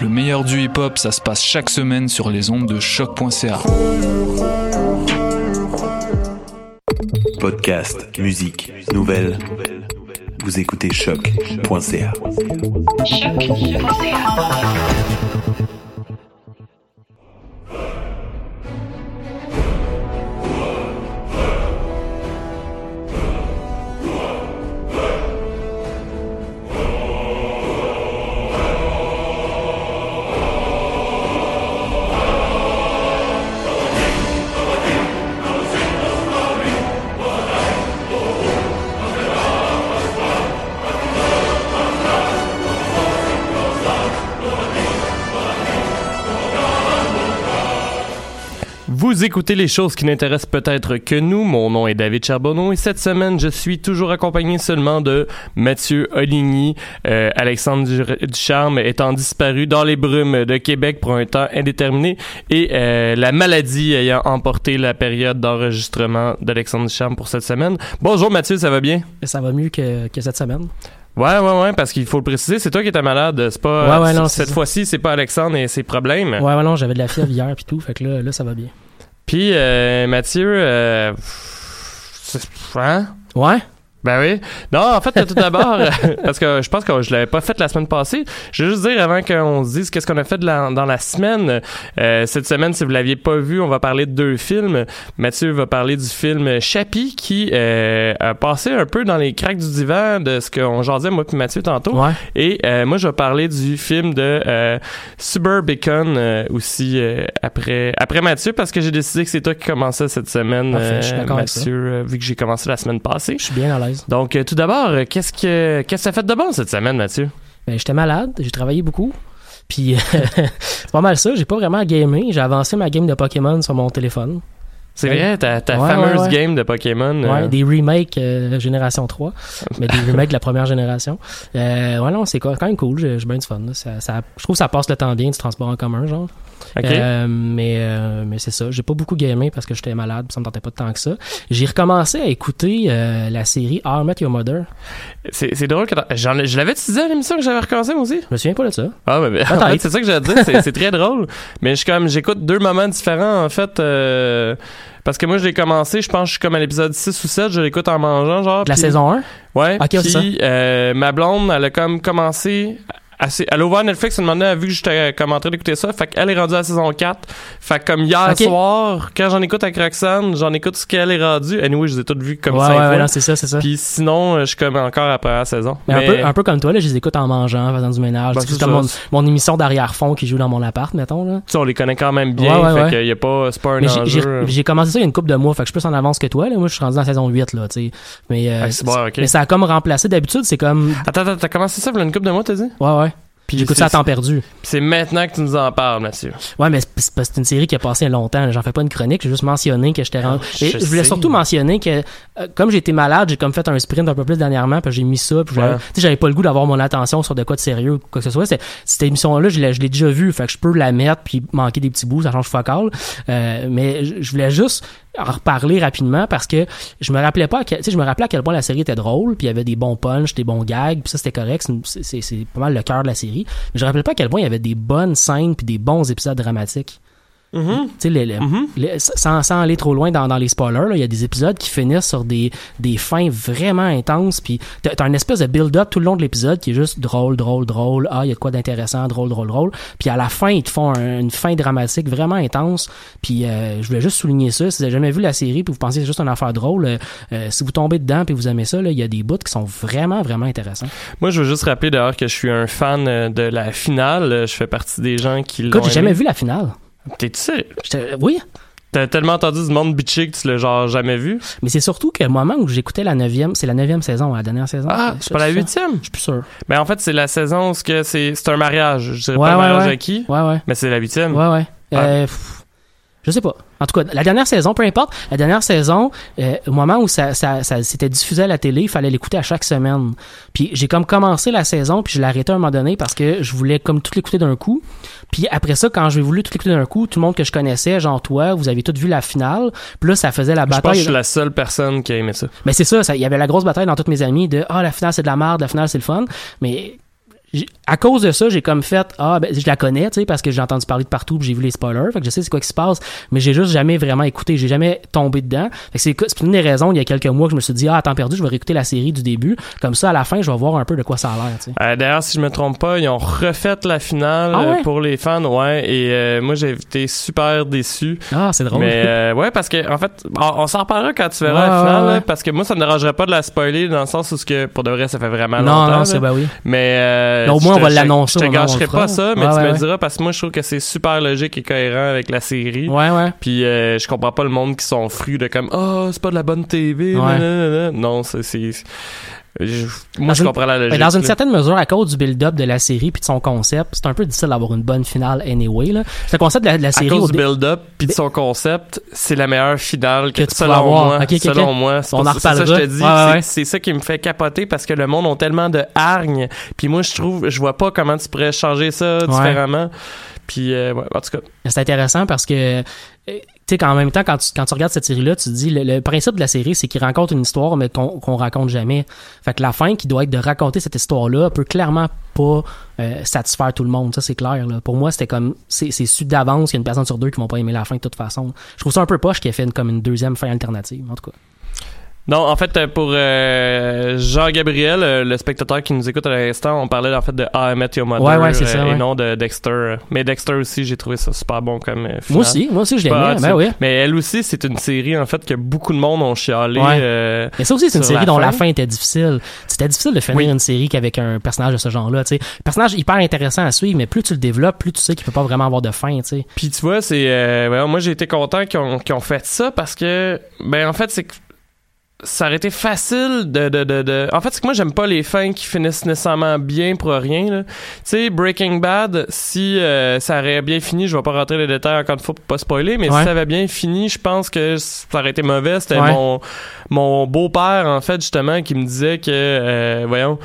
Le meilleur du hip hop, ça se passe chaque semaine sur les ondes de choc.ca. Podcast, musique, nouvelles. Vous écoutez choc.ca. Vous écoutez les choses qui n'intéressent peut-être que nous. Mon nom est David Charbonneau et cette semaine, je suis toujours accompagné seulement de Mathieu Oligny. Euh, Alexandre Du- Ducharme étant disparu dans les brumes de Québec pour un temps indéterminé et euh, la maladie ayant emporté la période d'enregistrement d'Alexandre Ducharme pour cette semaine. Bonjour Mathieu, ça va bien? Ça va mieux que, que cette semaine. Ouais, ouais, ouais, parce qu'il faut le préciser, c'est toi qui étais malade, c'est pas... Ouais, ouais, non, c'est cette fois-ci, c'est pas Alexandre et ses problèmes. Ouais, ouais, non, j'avais de la fièvre hier puis tout, fait que là, là ça va bien. Puis, euh, Mathieu, euh, hein? Ouais? Ben oui. Non, en fait, tout d'abord, parce que je pense que je l'avais pas fait la semaine passée. Je veux juste dire avant qu'on se dise qu'est-ce qu'on a fait de la- dans la semaine. euh, cette semaine, si vous l'aviez pas vu, on va parler de deux films. Mathieu va parler du film Chappie qui euh, a passé un peu dans les craques du divan de ce qu'on jasait moi puis Mathieu tantôt. Ouais. Et euh, moi, je vais parler du film de euh, Suburbicon euh, aussi euh, après après Mathieu parce que j'ai décidé que c'est toi qui commençais cette semaine, Parfait, je suis Mathieu, vu que j'ai commencé la semaine passée. Je suis bien à l'aise. Donc, euh, tout d'abord, euh, qu'est-ce que qu'est-ce que ça fait de bon cette semaine, Mathieu? Ben, j'étais malade, j'ai travaillé beaucoup. Puis c'est pas mal ça, j'ai pas vraiment gamé, j'ai avancé ma game de Pokémon sur mon téléphone. C'est vrai, ta, ta Ouais, fameuse ouais, ouais. game de Pokémon. Ouais, euh, des remakes euh, génération 3, mais des remakes de la première génération. Euh, ouais, non, c'est quand même cool, j'ai bien du fun. là. Ça, ça- je trouve que ça passe le temps bien du transport en commun, genre. Euh, mais euh, mais c'est ça, j'ai pas beaucoup gamé parce que j'étais malade, puis ça me tentait pas de tant que ça. J'ai recommencé à écouter la série How I Met Your Mother. C'est drôle que je l'avais dit à l'émission que j'avais recommencé moi aussi. Je me souviens pas de ça. Ah mais, mais- en fait, c'est ça que j'allais te dire, c'est très drôle. Mais je comme j'écoute deux moments différents en fait parce que moi je l'ai commencé, je pense que je suis comme à l'épisode 6 ou 7, je l'écoute en mangeant genre. De la saison 1? Ouais. Ok, puis euh, ma blonde, elle a comme commencé. Assez- Elle a ouvert Netflix, elle a vu que j'étais comme en train d'écouter ça. Fait qu'elle est rendue à la saison 4. Fait que comme hier soir, quand j'en écoute avec Roxane, j'en écoute ce qu'elle est rendue. Anyway, je les ai toutes vues comme ouais, cinq ouais, ouais, non, c'est ça, c'est ça. Puis sinon, euh, je suis comme encore après la saison. Mais, un, peu, un peu comme toi, là, je les écoute en mangeant, en faisant du ménage. Ben, c'est comme mon, ça. mon émission d'arrière-fond qui joue dans mon appart, mettons. Là. tu sais, on les connaît quand même bien. Ouais, ouais, fait y a pas, c'est pas un Mais j'ai- j'ai enjeu. j'ai commencé ça il y a une couple de mois, fait que je suis plus en avance que toi. Là. Moi, je suis rendu dans la saison 8, là, tu sais. Mais, euh, Ah, c'est bon, ok. mais ça a comme remplacé. D'habitude, c'est comme... Attends, attends, t'as commencé ça il y a une couple de mois, t'as dit? Ouais, ouais. Puis J'écoute ça à temps perdu. C'est maintenant que tu nous en parles, Mathieu. Ouais, mais c'est c'est parce que c'est une série qui a passé longtemps. J'en fais pas une chronique, j'ai juste mentionné que j'étais rendu. je Et je voulais surtout mentionner que, euh, comme j'étais malade, j'ai comme fait un sprint un peu plus dernièrement, puis j'ai mis ça, puis j'avais- Ouais. tu sais, j'avais pas le goût d'avoir mon attention sur de quoi de sérieux ou quoi que ce soit. Cette émission-là, je l'ai je déjà vue, fait que je peux la mettre puis manquer des petits bouts, ça change fuck all. Euh, mais je je voulais juste en reparler rapidement parce que je me rappelais pas, tu sais, je me rappelais à quel point la série était drôle, puis il y avait des bons punchs, des bons gags, puis ça c'était correct, c'est pas mal le cœur de la série. Mais je me rappelais pas à quel point il y avait des bonnes scènes puis des bons épisodes dramatiques. Les- les- les- sans, sans aller trop loin dans, dans les spoilers, il y a des épisodes qui finissent sur des, des fins vraiment intenses, puis t'as une espèce de build-up tout le long de l'épisode qui est juste drôle, drôle, drôle. Ah, il y a de quoi d'intéressant, drôle, drôle, drôle. Puis à la fin, ils te font un- une fin dramatique vraiment intense. Puis euh, je voulais juste souligner ça. Si vous avez jamais vu la série, puis vous pensez que c'est juste une affaire drôle, euh, euh, si vous tombez dedans puis vous aimez ça, il y a des bouts qui sont vraiment, vraiment intéressants. Moi, je veux juste rappeler d'ailleurs que je suis un fan de la finale. Je fais partie des gens qui l'ont Écoute, j'ai jamais vu la finale. T'es-tu sérieux? J'étais- Oui, T'as tellement entendu du monde bitcher que tu l'as genre jamais vu? mais c'est surtout que le moment où j'écoutais la neuvième, c'est la neuvième saison, la dernière saison. Ah, c'est pas la ça? huitième? Je suis plus sûr. Mais en fait, c'est la saison où c'est c'est un mariage. Je dirais Ouais, pas un ouais, mariage ouais. à qui, Ouais, ouais. mais c'est la huitième. Ouais, ouais. Ah. Euh, pff, je sais pas. En tout cas, la dernière saison, peu importe, la dernière saison, euh, au moment où ça, ça, ça s'était diffusé à la télé, il fallait l'écouter à chaque semaine. Puis j'ai comme commencé la saison, puis je l'ai arrêté à un moment donné parce que je voulais comme tout l'écouter d'un coup. Puis après ça, quand j'ai voulu tout l'écouter d'un coup, tout le monde que je connaissais, genre toi, vous avez tous vu la finale. Puis là, ça faisait la Je pense que bataille. je suis la seule personne qui a aimé ça. Mais c'est ça, ça, il y avait la grosse bataille dans toutes mes amis de ah la finale c'est de la merde, la finale c'est le fun. Mais à cause de ça, j'ai comme fait ah ben je la connais, tu sais parce que j'ai entendu parler de partout, j'ai vu les spoilers, fait que je sais c'est quoi qui se passe, mais j'ai juste jamais vraiment écouté, j'ai jamais tombé dedans. Fait que c'est une des raisons il y a quelques mois que je me suis dit ah à temps perdu, je vais réécouter la série du début, comme ça à la fin, je vais voir un peu de quoi ça a l'air, tu sais. Euh, D'ailleurs, si je me trompe pas, ils ont refait la finale Ah euh, ouais? pour les fans, ouais. Et euh, moi, j'ai été super déçu. Ah, c'est drôle. Mais euh, ouais, parce que en fait, on, on s'en reparlera quand tu verras la finale, ouais, là, ouais. parce que moi, ça me dérangerait pas de la spoiler dans le sens où ce que pour de vrai, ça fait vraiment non, longtemps. non, là. c'est ben oui. Mais euh, au moins, on va l'annoncer Je te gâcherai pas ça, mais Ouais, tu ouais, me ouais. diras parce que moi, je trouve que c'est super logique et cohérent avec la série. Ouais, ouais. Puis euh, je comprends pas le monde qui sont frus de comme oh c'est pas de la bonne TV. Ouais. nanana. Non, c'est je- moi Dans je une- comprends la logique. Mais dans une là. certaine mesure, à cause du build-up de la série puis de son concept, c'est un peu difficile d'avoir une bonne finale anyway. Là. Le concept de la, de la à série... cause au du build-up puis de son concept, c'est la meilleure finale que, Que tu selon peux avoir. moi. Ok, ok, selon ok. moi, c'est On en ça- c'est ça je reparlera. te dis, ouais. c'est ça qui me fait capoter parce que le monde ont tellement de hargne. Puis moi je trouve, je vois pas comment tu pourrais changer ça différemment. Puis euh, ouais, en tout cas, C'est intéressant parce que, euh, tu sais, qu'en même temps, quand tu, regardes cette série-là, tu te dis, le, le principe de la série, c'est qu'il raconte une histoire, mais qu'on raconte jamais. Fait que la fin qui doit être de raconter cette histoire-là peut clairement pas euh, satisfaire tout le monde. Ça, c'est clair. Pour moi, c'était comme, c'est su d'avance qu'il y a une personne sur deux qui vont pas aimer la fin de toute façon. Je trouve ça un peu poche qu'il ait fait comme une deuxième fin alternative, en tout cas. Non, en fait, euh, pour euh, Jean-Gabriel, euh, le spectateur qui nous écoute à l'instant, on parlait en fait de I Met Your Mother Ouais, ouais, c'est ça, et ouais. non de Dexter. Mais Dexter aussi, j'ai trouvé ça super bon comme euh, Moi aussi, moi aussi, je hot, Ben oui. Mais elle aussi, c'est une série en fait que beaucoup de monde ont chialé. Euh, Mais ça aussi, c'est une série la dont la fin. était difficile. C'était difficile de finir Oui. une série qu'avec un personnage de ce genre-là. Un personnage hyper intéressant à suivre, mais plus tu le développes, plus tu sais qu'il peut pas vraiment avoir de fin. tu sais. Puis tu vois, c'est euh, moi j'ai été content qu'ils ont, qu'ils ont fait ça parce que ben en fait c'est que ça aurait été facile de, de, de, de- En fait, c'est que moi, j'aime pas les fins qui finissent nécessairement bien pour rien. Tu sais, Breaking Bad, si euh, ça aurait bien fini, je vais pas rentrer les détails encore une fois pour pas spoiler, mais Ouais. si ça avait bien fini, je pense que ça aurait été mauvais. C'était Ouais. mon, mon beau-père, en fait, justement, qui me disait que, euh, voyons,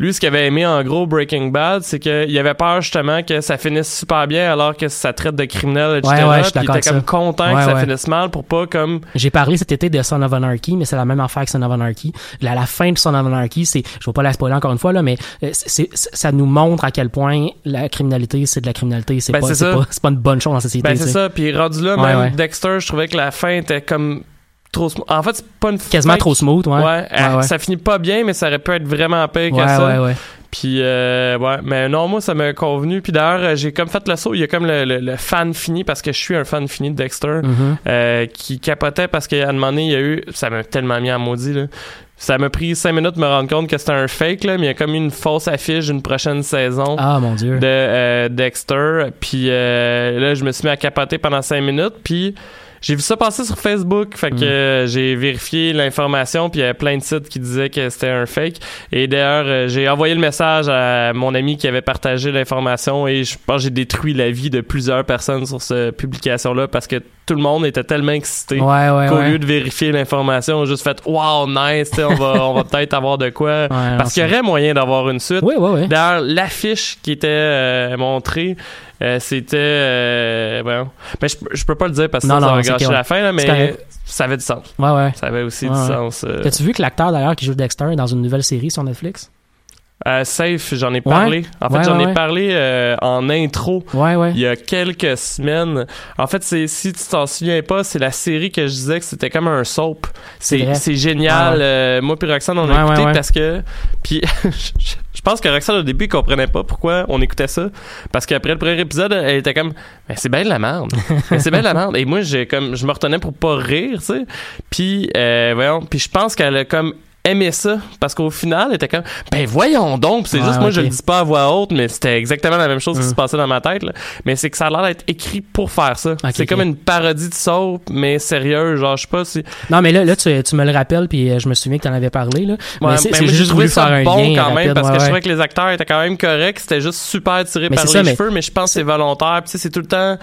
lui, ce qu'il avait aimé en gros Breaking Bad, c'est qu'il avait peur justement que ça finisse super bien alors que ça traite de criminels, etc. Ouais, ouais, je il était comme content Ouais, que ça finisse mal pour pas comme J'ai parlé cet été de Son of Anarchy, mais c'est la même affaire que Son of Anarchy. La, la fin de Son of Anarchy, c'est, je vais pas la spoiler encore une fois là, mais euh, c'est, ça nous montre à quel point la criminalité, c'est de la criminalité. C'est Ben, pas, c'est pas, une bonne chose dans la société. Ben c'est ça, puis rendu là, même. Dexter, je trouvais que la fin était comme trop sm- En fait, c'est pas une Quasiment trop smooth, ouais. Ouais, elle- ouais. ça finit pas bien, mais ça aurait pu être vraiment pire que ça. ouais, ouais. Puis euh, ouais, mais non, moi ça m'a convenu. Puis d'ailleurs, euh, j'ai comme fait le saut. Il y a comme le, le- le fan fini parce que je suis un fan fini de Dexter Mhm. euh, qui capotait parce qu'à un moment donné, il y a eu, ça m'a tellement mis en maudit là. Ça m'a pris cinq minutes de me rendre compte que c'était un fake là, mais il y a comme une fausse affiche d'une prochaine saison. Ah, mon Dieu. de euh, Dexter. Puis euh, là, je me suis mis à capoter pendant cinq minutes. Puis j'ai vu ça passer sur Facebook, fait que Mm. euh, j'ai vérifié l'information, puis il y avait plein de sites qui disaient que c'était un fake. Et d'ailleurs, euh, j'ai envoyé le message à mon ami qui avait partagé l'information et je pense que j'ai détruit la vie de plusieurs personnes sur cette publication-là parce que tout le monde était tellement excité. Ouais, ouais, Qu'au ouais. lieu de vérifier l'information, on a juste fait Wow, nice, on va, on va peut-être avoir de quoi. Parce qu'il y aurait moyen d'avoir une suite. Oui, oui, oui. D'ailleurs, l'affiche qui était euh, montrée, euh, c'était. Euh. Mais je, je peux pas le dire parce que Non, ça, ça non, va gâcher la fin, là, mais ça avait du sens. Ouais, ouais. Ça avait aussi Ouais, du ouais. sens. euh. T'as-tu vu que l'acteur d'ailleurs qui joue Dexter est dans une nouvelle série sur Netflix? Euh, Safe, j'en ai parlé. En fait, j'en ai parlé euh, en intro il y a quelques semaines. En fait, c'est si tu t'en souviens pas, c'est la série que je disais que c'était comme un soap. C'est génial. Moi puis Roxane, on a écouté parce que puis je, pense que Roxane au début comprenait pas pourquoi on écoutait ça parce qu'après le premier épisode, elle était comme mais c'est bien de la merde. C'est bien de la merde et moi j'ai comme je me retenais pour pas rire, tu sais. Puis euh, voyons, puis je pense qu'elle a comme aimé ça parce qu'au final elle était comme ben voyons donc c'est Ouais, juste moi je le dis pas à voix haute mais c'était exactement la même chose qui se passait dans ma tête là. mais c'est que ça a l'air d'être écrit pour faire ça. C'est comme une parodie de soap mais sérieux genre je sais pas si Non, mais là, là tu, tu me le rappelles, puis euh, je me souviens que t'en avais parlé, là. Ouais, mais c'est j'ai juste trouvé voulu faire un bon lien quand même rapide, parce ouais, que je trouvais que les acteurs étaient quand même corrects c'était juste super tiré Mais par les ça, mais- cheveux mais je pense que c'est volontaire puis tu sais c'est tout le temps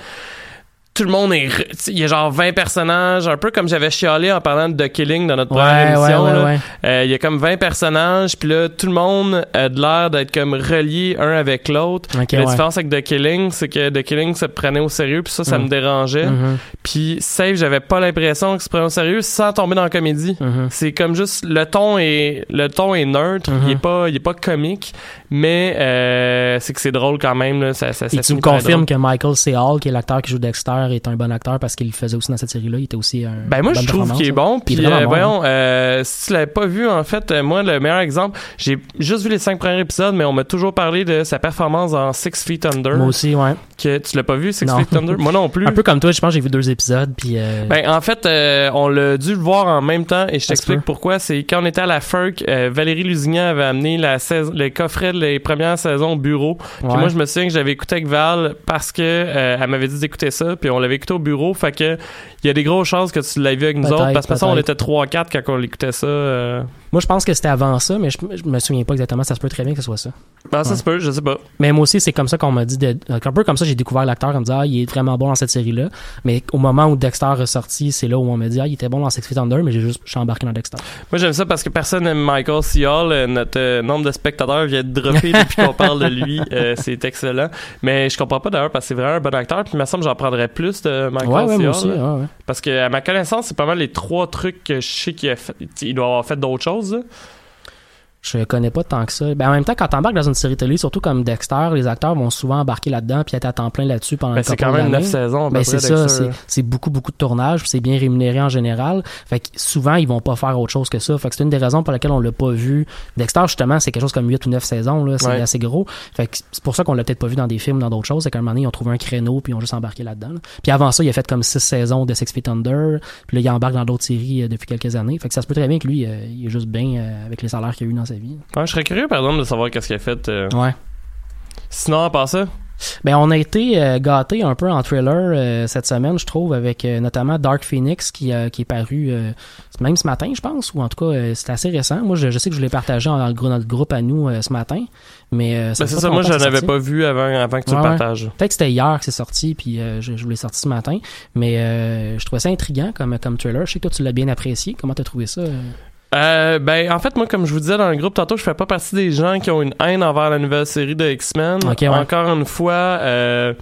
tout le monde est il y a genre 20 personnages un peu comme j'avais chialé en parlant de The Killing dans notre première Ouais, émission ouais. Euh, il y a comme 20 personnages, puis là, tout le monde a de l'air d'être comme relié un avec l'autre. La différence avec The Killing, c'est que The Killing se prenait au sérieux, puis ça, ça Mhm. me dérangeait. Mhm, Puis Save, j'avais pas l'impression qu'il se prenait au sérieux sans tomber dans la comédie. mhm. C'est comme juste le ton est le ton est neutre, Mhm. il est pas il est pas comique, mais euh, c'est que c'est drôle quand même là, ça, ça, Et ça tu me confirmes que Michael C. Hall, qui est l'acteur qui joue Dexter, est un bon acteur parce qu'il le faisait aussi dans cette série-là. Il était aussi un. Ben moi je trouve qu'il est bon. Puis euh, bon, voyons, euh, si tu l'avais pas vu en fait, euh, moi le meilleur exemple, j'ai juste vu les cinq premiers épisodes, mais on m'a toujours parlé de sa performance dans Six Feet Under. Moi aussi, ouais. Que tu l'as pas vu Six Non. Feet Under? Moi non plus. Un peu comme toi, je pense que j'ai vu deux épisodes, puis. euh, Ben, en fait, on l'a dû le voir en même temps et je t'explique pourquoi. C'est quand on était à la FERC, Valérie Lusignan avait amené la saison, les coffrets de les premières saisons au bureau. Puis moi, je me souviens que j'avais écouté avec Val parce que euh, elle m'avait dit d'écouter ça, puis on l'avait écouté au bureau. Fait que il y a des grosses chances que tu l'avais vu avec nous autres parce que de toute façon, on était 3-4 quand on écoutait ça. euh. Moi, je pense que c'était avant ça, mais je, je me souviens pas exactement. Ça se peut très bien que ce soit ça. Ben, ça Ouais. se peut, je sais pas. Mais moi aussi, c'est comme ça qu'on m'a dit. De, un peu comme ça, j'ai découvert l'acteur en me disant, ah, il est vraiment bon dans cette série-là. Mais au moment où Dexter est sorti, c'est là où on m'a dit, ah, il était bon dans Six Feet Under, mais j'ai juste, je suis embarqué dans Dexter. Moi, j'aime ça parce que personne n'aime Michael C. Hall. Euh, Notre euh, nombre de spectateurs vient de dropper depuis qu'on parle de lui. Euh, c'est excellent. Mais je comprends pas d'ailleurs parce que c'est vraiment un bon acteur. Puis il me semble que j'en prendrais plus de Michael ouais, ouais, C. moi Hall, aussi. là. ouais, ouais. Parce que à ma connaissance, c'est pas mal les trois trucs que je sais qu'il a fait. Il doit avoir fait d'autres choses. Là. Je connais pas tant que ça. Ben, en même temps, quand t'embarques dans une série télé, surtout comme Dexter, les acteurs vont souvent embarquer là-dedans puis être à temps plein là-dessus pendant Ben, c'est quand même neuf saisons. Ben, c'est ça, c'est, beaucoup, beaucoup de tournage, c'est bien rémunéré en général. Fait que souvent, ils vont pas faire autre chose que ça. Fait que c'est une des raisons pour lesquelles on l'a pas vu. Dexter, justement, c'est quelque chose comme 8 ou 9 saisons, là. C'est Ouais. assez gros. Fait que c'est pour ça qu'on l'a peut-être pas vu dans des films ou dans d'autres choses. C'est qu'à un moment donné, ils ont trouvé un créneau, puis ils ont juste embarqué là-dedans. là. Puis avant ça, il a fait comme 6 saisons de Six Feet Under. Puis là, il embarque dans d'autres séries euh, depuis quelques années. Fait que ça se peut très bien que lui, euh, il est juste bien euh, avec les salaires qu'il a eu dans sa vie. Ouais, je serais curieux, par exemple, de savoir qu'est-ce qu'il a fait. euh. Ouais. Sinon, à part ça, Ben, on a été euh, gâtés un peu en thriller euh, cette semaine, je trouve, avec euh, notamment Dark Phoenix qui, qui est paru même ce matin, je pense, ou en tout cas, c'est assez récent. Moi, je, je sais que je l'ai partagé dans le groupe, notre groupe à nous ce matin, mais ben, c'est ça. Moi, je sorti. pas vu avant, avant que tu Ouais, le ouais. partages. Peut-être que c'était hier que c'est sorti, puis je, je l'ai sorti ce matin, mais je trouvais ça intriguant comme, comme trailer. Je sais que toi, tu l'as bien apprécié. Comment t'as trouvé ça? Euh? Ben, en fait, moi, comme je vous disais dans le groupe tantôt, je fais pas partie des gens qui ont une haine envers la nouvelle série de X-Men. Ouais. Encore une fois, euh,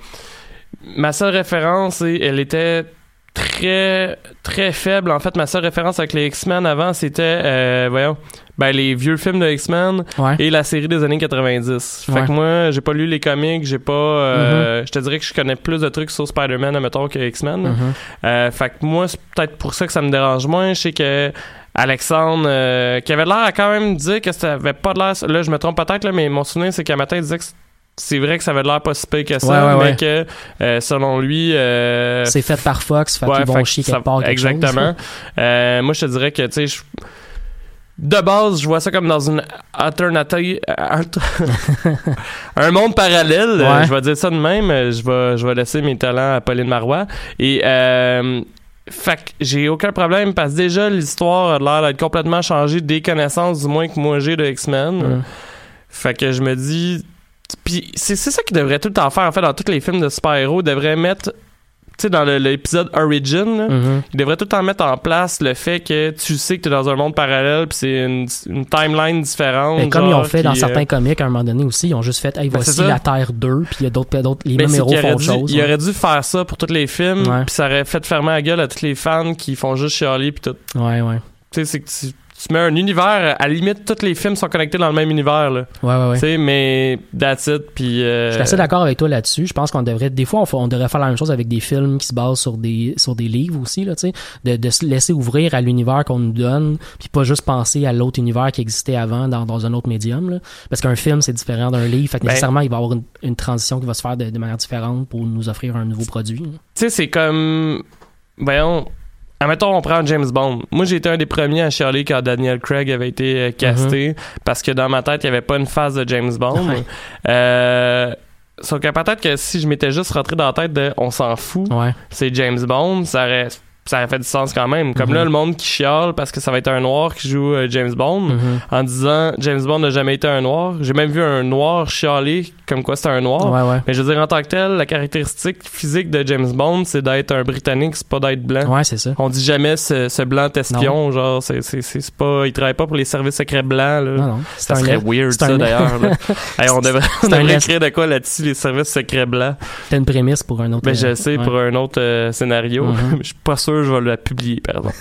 ma seule référence, elle était très, très faible. En fait, ma seule référence avec les X-Men avant, c'était, euh, voyons, ben, les vieux films de X-Men Ouais. et la série des années 90. Fait Ouais. que moi, j'ai pas lu les comics, j'ai pas, euh, je te dirais que je connais plus de trucs sur Spider-Man, admettons, que X-Men. Mhm. Euh, fait que moi, c'est peut-être pour ça que ça me dérange moins. Je sais que Alexandre, euh, qui avait l'air à quand même dire que ça avait pas de l'air. Là, je me trompe peut-être, mais mon souvenir, c'est qu'à matin, il disait que c'est vrai que ça avait l'air pas si pire que ça, Ouais, ouais, mais ouais. que euh, selon lui. euh, C'est fait par Fox, fait qu'ils vont chier ça- quelque part. quelque Exactement. chose. Euh, moi, je te dirais que, tu sais, je- de base, je vois ça comme dans une alternative. un monde parallèle. euh, Ouais. Je vais dire ça de même. euh, Je vais, je vais laisser mes talents à Pauline Marois. Et. Euh, fait que j'ai aucun problème parce que déjà l'histoire a l'air d'être complètement changée des connaissances du moins que moi j'ai de X-Men. Mm. Fait que je me dis puis c'est ça qu'ils devraient tout le temps faire en fait dans tous les films de super-héros, ils devraient mettre sais dans le- l'épisode Origin, là, Mhm. ils devraient tout le temps mettre en place le fait que tu sais que t'es dans un monde parallèle puis c'est une, une timeline différente. Mais comme ils ont fait dans qui, certains euh, comics à un moment donné aussi, ils ont juste fait, hey, Ben, voici la Terre 2, puis il y a d'autres, d'autres les Ben, mêmes c'est héros font dû, autre chose. il ouais. aurait dû faire ça pour tous les films, puis ça aurait fait fermer la gueule à tous les fans qui font juste chialer puis tout. Ouais, ouais. Tu sais, c'est que tu, tu mets un univers, à la limite, tous les films sont connectés dans le même univers, là. Ouais, ouais, ouais. Tu sais, mais that's it, puis... euh, Je suis assez d'accord avec toi là-dessus. Je pense qu'on devrait, des fois, on, devrait faire la même chose avec des films qui se basent sur des, sur des livres aussi, là, tu sais, de, de se laisser ouvrir à l'univers qu'on nous donne, puis pas juste penser à l'autre univers qui existait avant dans, dans un autre médium, là. Parce qu'un film, c'est différent d'un livre. Fait que Ben- nécessairement, il va y avoir une, une transition qui va se faire de, de manière différente pour nous offrir un nouveau produit. Tu sais, c'est comme... Voyons... Admettons, on prend James Bond. Moi, j'ai été un des premiers à chialer quand Daniel Craig avait été euh, casté, parce que dans ma tête, il n'y avait pas une phase de James Bond. Ouais. Euh... Sauf que peut-être que si je m'étais juste rentré dans la tête de « on s'en fout Ouais. c'est James Bond, ça aurait, ça aurait fait du sens quand même. Comme là, le monde qui chiale parce que ça va être un noir qui joue euh, James Bond, Mhm. en disant James Bond n'a jamais été un noir. J'ai même vu un noir chialer comme quoi c'était un noir. Ouais, ouais. Mais je veux dire, en tant que tel, la caractéristique physique de James Bond, c'est d'être un Britannique, c'est pas d'être blanc. Ouais, c'est ça. On dit jamais ce, ce blanc espion, genre, c'est, c'est, c'est, c'est pas, il travaille pas pour les services secrets blancs, là. Non, non. C'est Ça serait c'est weird, c'est ça, d'ailleurs. Hey, on devrait, on C'est devrait écrire de quoi là-dessus, les services secrets blancs. une prémisse pour un autre. Ben, je euh, sais, pour un autre euh, scénario. Mhm. Je suis pas sûr que je vais la publier, par exemple.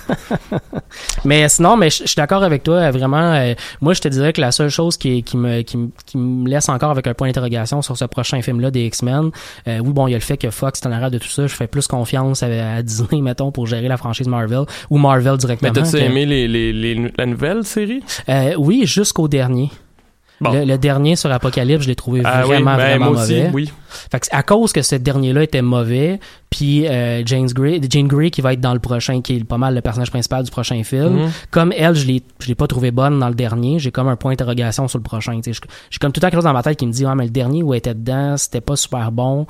Mais sinon, mais je suis d'accord avec toi. euh, Vraiment, euh, moi, je te dirais que la seule chose qui, qui me qui, qui me laisse encore avec un point d'interrogation sur ce prochain film-là des X-Men, euh, oui, bon, il y a le fait que Fox est en arrière de tout ça. Je fais plus confiance à, à Disney, mettons, pour gérer la franchise Marvel ou Marvel directement. Mais t'as-tu que- aimé les, les, les- la nouvelle série? Euh, oui, jusqu'au dernier. Bon. Le, le dernier sur Apocalypse, je l'ai trouvé Ah oui, vraiment, ben, vraiment moi aussi, mauvais. oui. Fait que c'est à cause que ce dernier-là était mauvais, puis euh, James Grey, Jane Grey qui va être dans le prochain, qui est pas mal le personnage principal du prochain film. Mhm. Comme elle, je l'ai, je l'ai pas trouvé bonne dans le dernier. J'ai comme un point d'interrogation sur le prochain. J'ai comme tout temps quelque chose dans ma tête qui me dit, ouais, mais le dernier où elle était dedans, c'était pas super bon.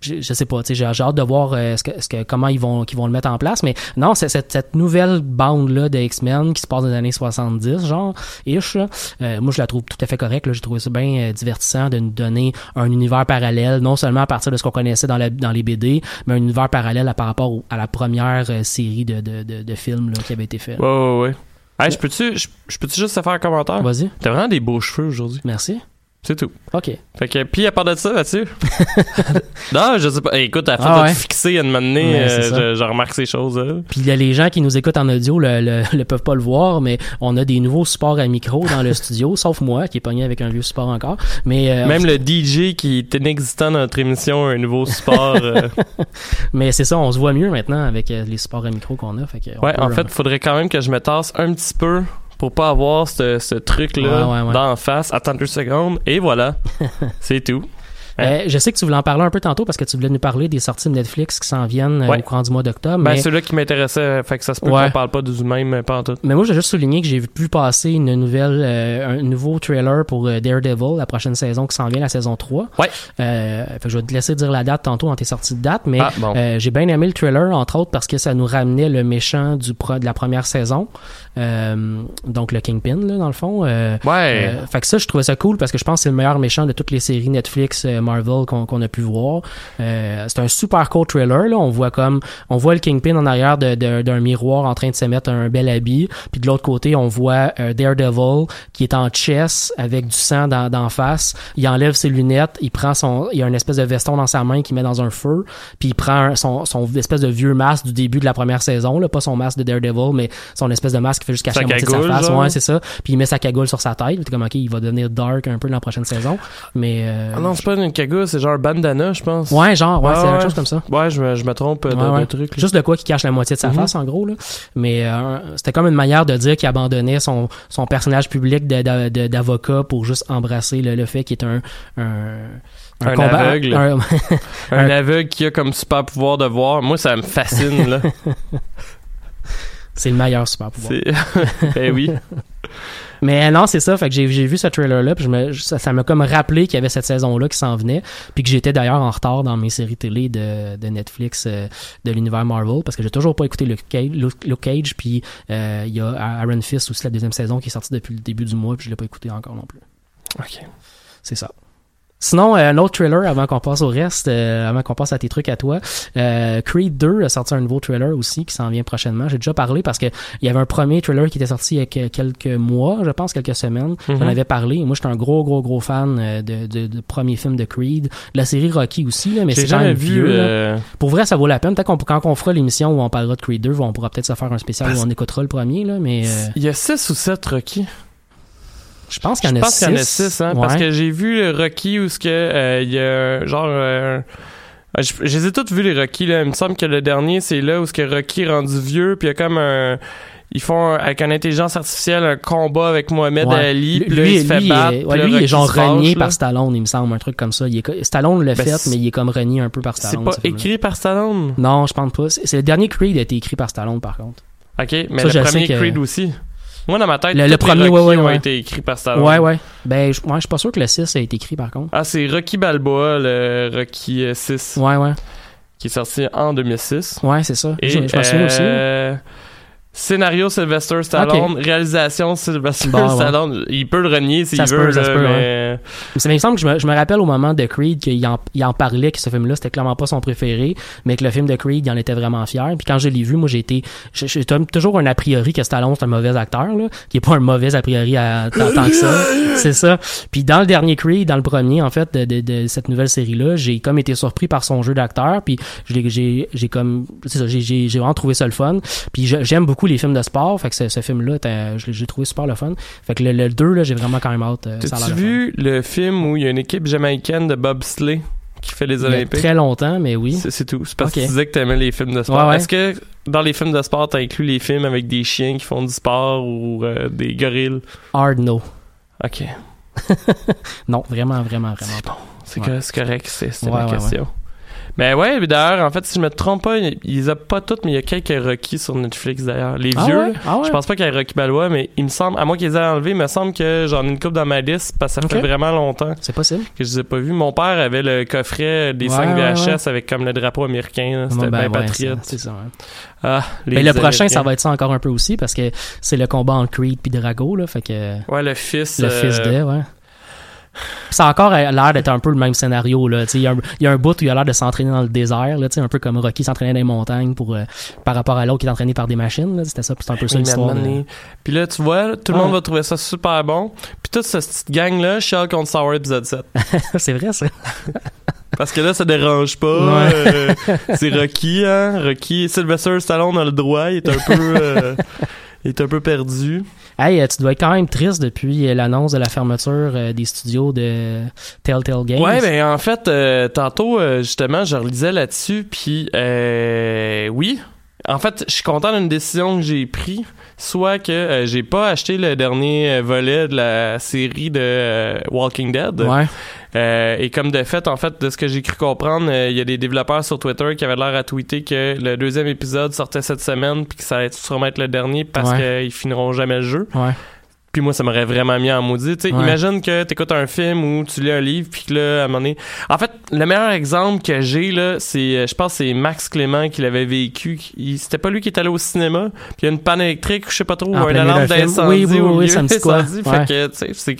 Je, je, sais pas, tu sais, j'ai j'ai hâte de voir euh, ce que, ce que, comment ils vont, qu'ils vont le mettre en place. Mais non, c'est cette, cette nouvelle bande-là de X-Men qui se passe dans les années 70, genre, ish, euh, moi, je la trouve tout à fait correcte. J'ai trouvé ça bien euh, divertissant de nous donner un univers parallèle, non seulement à partir de ce qu'on connaissait dans, la, dans les BD, mais un univers parallèle à, par rapport au- à la première euh, série de, de, de, de films là, qui avait été fait. Ouais, ouais, ouais. Hey, je peux-tu, je, je peux-tu juste te faire un commentaire? Vas-y. T'as vraiment des beaux cheveux aujourd'hui. Merci. C'est tout. OK. Fait que, puis à part de ça, Mathieu? non, je sais pas. Hey, écoute, à force Ah de te fixer à un moment donné, Ouais, euh, je, je remarque ces choses-là. Puis il y a les gens qui nous écoutent en audio le, le, le peuvent pas le voir, mais on a des nouveaux supports à micro dans le studio, sauf moi qui est pogné avec un vieux support encore. Mais euh, Même le DJ qui est inexistant dans notre émission a un nouveau support. euh, mais c'est ça, on se voit mieux maintenant avec euh, les supports à micro qu'on a. Fait que Ouais, en fait, faudrait quand même que je me tasse un petit peu pour pas avoir ce, ce truc-là Ouais, ouais, ouais. d'en face. Attends deux secondes et voilà. C'est tout. Euh, je sais que tu voulais en parler un peu tantôt parce que tu voulais nous parler des sorties de Netflix qui s'en viennent euh, Ouais. au courant du mois d'octobre. Ben, mais... celui-là qui m'intéressait, fait que ça se peut Ouais. qu'on parle pas du même euh, pas en tout. Mais moi, j'ai juste souligné que j'ai vu passer une nouvelle, euh, un nouveau trailer pour euh, Daredevil, la prochaine saison qui s'en vient, la saison 3. Ouais. Euh, fait que je vais te laisser dire la date tantôt dans tes sorties de date, mais Ah, bon. euh, j'ai bien aimé le trailer, entre autres, parce que ça nous ramenait le méchant du pro- de la première saison. Euh, donc le Kingpin, là, dans le fond. Euh, Ouais. euh, fait que ça, je trouvais ça cool parce que je pense que c'est le meilleur méchant de toutes les séries Netflix euh, Marvel qu'on qu'on a pu voir. Euh, c'est un super cool trailer. Là. On voit comme on voit le Kingpin en arrière de- de- d'un miroir en train de se mettre un bel habit. Puis de l'autre côté, on voit euh, Daredevil qui est en chess avec du sang dans, d'en face. Il enlève ses lunettes, il prend son, il a une espèce de veston dans sa main qu'il met dans un feu. Puis il prend un- son, son espèce de vieux masque du début de la première saison, là, pas son masque de Daredevil, mais son espèce de masque qui fait juste cacher Sa la moitié de sa face. genre? Ouais, c'est ça. Puis il met sa cagoule sur sa tête. T'es comme ok, il va devenir dark un peu dans la prochaine saison. Mais euh, Ah non, c'est pas une c'est genre bandana, je pense. ouais, genre, ouais, c'est ouais. quelque chose comme ça. Ouais, je me, je me trompe euh, de, Ouais, de truc. là. Juste de quoi qui cache la moitié de sa Mhm. face, en gros. Là. Mais euh, c'était comme une manière de dire qu'il abandonnait son, son personnage public d'avocat pour juste embrasser le, le fait qu'il est un... Un, Un aveugle. un- Un aveugle qui a comme super pouvoir de voir. Moi, ça me fascine, là. c'est le meilleur super pouvoir. Ben oui. Mais non, c'est ça. Fait que j'ai, vu ce trailer-là, puis je me, ça, m'a comme rappelé qu'il y avait cette saison-là qui s'en venait, puis que j'étais d'ailleurs en retard dans mes séries télé de, de Netflix euh, de l'univers Marvel, parce que j'ai toujours pas écouté Luke Cage, Luke, Luke Cage puis euh, il y a Iron Fist aussi la deuxième saison qui est sortie depuis le début du mois, puis je l'ai pas écouté encore non plus. Ok. C'est ça. Sinon, euh, un autre trailer avant qu'on passe au reste, euh, avant qu'on passe à tes trucs à toi. Euh, Creed 2 a sorti un nouveau trailer aussi qui s'en vient prochainement. J'ai déjà parlé parce que il y avait un premier trailer qui était sorti il y a que- quelques mois, je pense, quelques semaines. J'en Mhm. avais parlé. Moi, j'étais un gros, gros, gros fan euh, de, de, de premier film de Creed. De la série Rocky aussi, là, mais c'est quand même vu. vieux. là. euh, Pour vrai, ça vaut la peine. Peut-être qu'on, quand on fera l'émission où on parlera de Creed 2, on pourra peut-être se faire un spécial Parce- où on écoutera le premier, là, mais euh, Il y a 6 ou 7 Rocky. Je pense qu'il y en Je a pense qu'il y en a six. 6, hein, parce que j'ai vu le Rocky où ce que euh, il y a genre euh, je, je les ai toutes vus les Rocky là, il me semble que le dernier c'est là où ce que Rocky est rendu vieux puis il y a comme un ils font avec une intelligence artificielle un combat avec Mohamed Ouais. Ali Lui, puis là, il se fait lui, battre est- ouais, lui, il est genre renié par Stallone, il me semble, un truc comme ça. Il est, co- Stallone l'a Ben, fait, c'est- mais il est comme renié un peu par c'est Stallone. pas ce film-là. écrit par Stallone? Non, je pense pas. C'est c'est le dernier Creed a été écrit par Stallone, par contre. ok mais Ça, je le premier que- Creed aussi moi dans ma tête Le- premier, Rocky ouais, ouais. été écrits par Stallone Ouais, ouais. Ben, je, je suis pas sûr que le 6 a été écrit, par contre. ah c'est Rocky Balboa le Rocky euh, 6 Ouais, ouais. qui est sorti en 2006 Ouais, c'est ça. Et je, je me souviens aussi. Scénario Sylvester Stallone, réalisation Sylvester Bon, ouais. Stallone. Il peut le renier s'il Ça veut, peut, ça là, peut, mais Mais ça me semble que je me, je me rappelle au moment de Creed qu'il en, il en parlait que ce film-là, c'était clairement pas son préféré, mais que le film de Creed, il en était vraiment fier. Puis quand je l'ai vu, moi, j'ai été, j'ai toujours un a priori que Stallone, c'est un mauvais acteur, là, qui est pas un mauvais a priori à, tant, tant que ça. C'est ça. Puis dans le dernier Creed, dans le premier, en fait, de, de, de cette nouvelle série-là, j'ai comme été surpris par son jeu d'acteur, puis j'ai, j'ai comme, c'est ça, j'ai, vraiment trouvé ça le fun. Puis j'aime beaucoup les films de sport, fait que ce, ce film-là, je l'ai trouvé super le fun. Fait que le, le 2, là, j'ai vraiment quand même hâte. euh, T'as-tu fun. vu le film où il y a une équipe jamaïcaine de bobsleigh qui fait les Il y a Olympiques? très longtemps, mais oui. C'est tout. C'est parce que tu disais que t'aimais les films de sport. Ouais, ouais. Est-ce que dans les films de sport, t'as inclus les films avec des chiens qui font du sport ou euh, des gorilles? Hard no. Ok. Non, vraiment, vraiment, vraiment. C'est bon. C'est Ouais. correct, c'est ma question. Mais ouais, mais d'ailleurs, en fait, si je me trompe pas, ils les a pas toutes, mais il y a quelques Rocky sur Netflix d'ailleurs. Les Ah vieux, ouais? Ah ouais? Je pense pas qu'il y ait Rocky Balboa, mais il me semble, à moins qu'ils les aient enlevés, il me semble que j'en ai une coupe dans ma liste parce que ça fait vraiment longtemps C'est possible. que je les ai pas vus. Mon père avait le coffret des Ouais, 5 ouais, VHS avec comme le drapeau américain. là. C'était Ben, bien patriote. c'est- ça. Ah, Mais le prochain, ça va être ça encore un peu aussi parce que c'est le combat entre Creed puis Drago, là. Fait que Ouais, le fils. le euh, fils de, ouais. Ça a encore l'air d'être un peu le même scénario, là. Il y, a un- il y a un bout où il a l'air de s'entraîner dans le désert, là, un peu comme Rocky s'entraînait dans les montagnes pour, euh, par rapport à l'autre qui est entraîné par des machines. C'était ça, c'est un peu ça l'histoire. Puis là, tu vois, tout le Ah. monde va trouver ça super bon. Puis toute cette petite gang-là, Shell contre Sour épisode 7. c'est vrai, ça. Parce que là, ça dérange pas. Ouais. euh, c'est Rocky, hein. Rocky. Sylvester Stallone a le droit. Il est un peu, euh, est un peu perdu. Hey, euh, tu dois être quand même triste depuis euh, l'annonce de la fermeture euh, des studios de Telltale Games. Ouais, ben en fait, euh, tantôt, justement, je relisais là-dessus. Puis, euh, oui. En fait, je suis content d'une décision que j'ai prise. Soit que euh, j'ai pas acheté le dernier volet de la série de euh, Walking Dead. Ouais. Euh, et comme de fait, en fait, de ce que j'ai cru comprendre, euh, il y a des développeurs sur Twitter qui avaient l'air à tweeter que le deuxième épisode sortait cette semaine puis que ça allait sûrement être le dernier parce Ouais. qu'ils finiront jamais le jeu. Ouais. Puis moi, ça m'aurait vraiment mis en maudit. Tu sais, Ouais. imagine que t'écoutes un film ou tu lis un livre puis que là, à un moment donné... En fait, le meilleur exemple que j'ai, là, c'est... euh, Je pense que c'est Max Clément qui l'avait vécu. C'était pas lui qui est allé au cinéma. Puis il y a une panne électrique ou je sais pas trop, ou une alarme d'incendie Oui, oui, au oui, milieu ça me dit quoi. d'incendie. Ouais. Fait que, tu sais, c'est...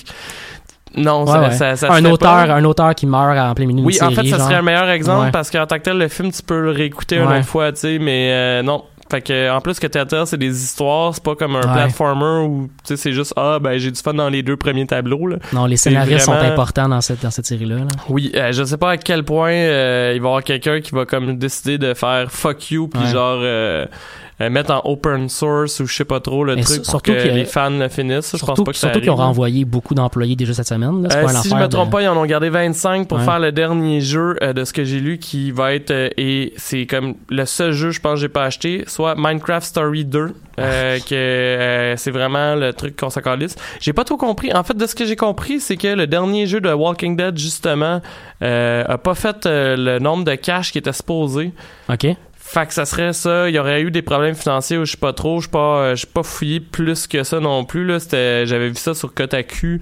Non, Ouais, ça, ouais. ça, ça un auteur, pas. un auteur qui meurt en plein milieu Oui, en série. fait, ça genre. serait un meilleur exemple Ouais. parce qu'en tant que tel, le film, tu peux le réécouter une autre fois, tu sais, mais euh, non. Fait que, en plus que Telltale, c'est des histoires, c'est pas comme un platformer où, tu sais, c'est juste, ah, ben, j'ai du fun dans les deux premiers tableaux, là. Non, les scénaristes vraiment- sont importants dans cette, dans cette série-là. là. Oui, euh, je sais pas à quel point euh, il va y avoir quelqu'un qui va comme décider de faire fuck you puis genre euh, mettre en open source ou je sais pas trop le Mais truc pour surtout que a- les fans le finissent. Je pense Surtout, pas que ça surtout qu'ils ont renvoyé beaucoup d'employés déjà cette semaine. Là. Euh, pas si je me trompe de- pas, ils en ont gardé 25 pour Ouais. faire le dernier jeu euh, de ce que j'ai lu qui va être et c'est comme le seul jeu je pense que j'ai pas acheté, soit Minecraft Story 2 euh, que c'est vraiment le truc qu'on s'accalisse. J'ai pas tout compris. En fait, de ce que j'ai compris, c'est que le dernier jeu de Walking Dead justement a pas fait le nombre de cash qui était supposé. OK. Fait que ça serait ça. Il y aurait eu des problèmes financiers où je suis pas trop. Je suis pas, euh, je suis pas fouillé plus que ça non plus. J'avais vu ça sur Kotaku.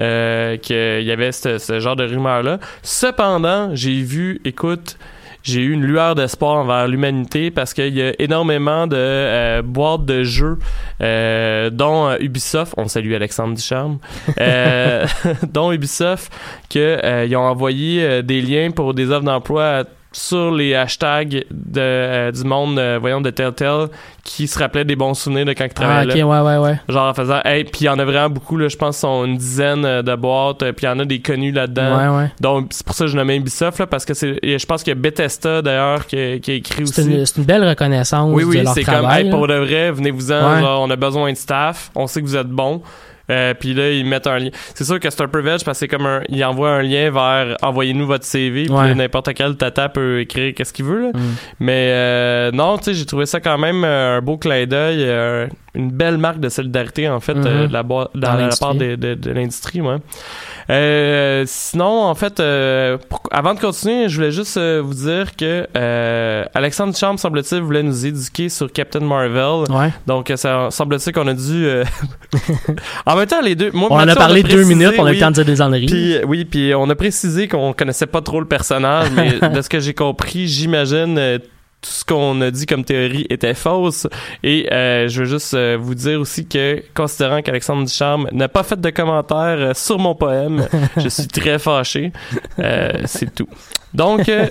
Euh, qu'il y avait ce, genre de rumeur-là. Cependant, j'ai vu, écoute, j'ai eu une lueur d'espoir envers l'humanité parce qu'il y a énormément de euh, boîtes de jeux, euh, dont Ubisoft, on salue Alexandre Ducharme, dont Ubisoft, qu'ils ont envoyé des liens pour des offres d'emploi sur les hashtags de, euh, du monde, euh, voyons, de Telltale, qui se rappelaient des bons souvenirs de quand ils Ah, travaillaient ok, là. ouais, ouais, ouais. Genre en faisant, hey, puis il y en a vraiment beaucoup, là, je pense, sont une dizaine euh, de boîtes, puis il y en a des connus là-dedans. Ouais, ouais. Donc, c'est pour ça que je nommais Ubisoft, là, parce que c'est, je pense qu'il y a Bethesda, d'ailleurs, qui, qui a écrit aussi. une, c'est une belle reconnaissance Oui, de oui, leur c'est comme, hey, pour de vrai, venez-vous-en, Ouais. genre, on a besoin de staff, on sait que vous êtes bon. Euh, puis là, ils mettent un lien. C'est sûr que c'est un peu veg parce que c'est comme un, ils envoient un lien vers envoyez-nous votre CV. Puis Ouais. n'importe quel tata peut écrire qu'est-ce qu'il veut. Là. Mm. Mais euh, non, tu sais, j'ai trouvé ça quand même euh, un beau clin d'œil, euh, une belle marque de solidarité en fait euh, de la, dans Dans la part de, de, de l'industrie, ouais. Euh, sinon, en fait, euh, pour- avant de continuer, je voulais juste euh, vous dire que euh, Alexandre Champ, semble-t-il, voulait nous éduquer sur Captain Marvel. Ouais. Donc, ça semble-t-il qu'on a dû... euh, en même temps, les deux... Moi, On en a parlé deux précisé, minutes, on a eu oui, le temps de dire des enneries. puis, oui, puis on a précisé qu'on connaissait pas trop le personnage, mais de ce que j'ai compris, j'imagine euh, tout ce qu'on a dit comme théorie était fausse. Et euh, je veux juste euh, vous dire aussi que, considérant qu'Alexandre Ducharme n'a pas fait de commentaire euh, sur mon poème, je suis très fâché. C'est tout. Donc, euh,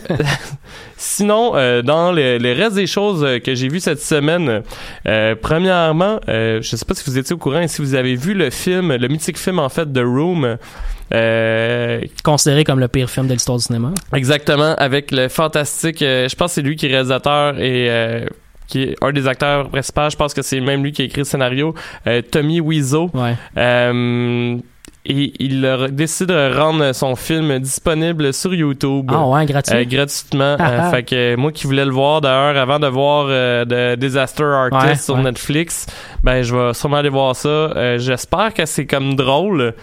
sinon, euh, dans le, le reste des choses que j'ai vues cette semaine, euh, premièrement, je sais pas si vous étiez au courant et si vous avez vu le film, le mythique film en fait de Room. Considéré comme le pire film de l'histoire du cinéma. exactement, avec le fantastique, je pense que c'est lui qui est réalisateur et qui est un des acteurs principaux, je pense que c'est même lui qui a écrit le scénario, euh, Tommy Wiseau. Ouais. Euh, et il a décidé de rendre son film disponible sur YouTube. Ah ouais, gratuit. Euh, gratuitement. Ah, Euh, ah. fait que moi qui voulais le voir d'ailleurs avant de voir euh, de Disaster Artist Ouais, sur ouais. Netflix, ben je vais sûrement aller voir ça. Euh, J'espère que c'est comme drôle.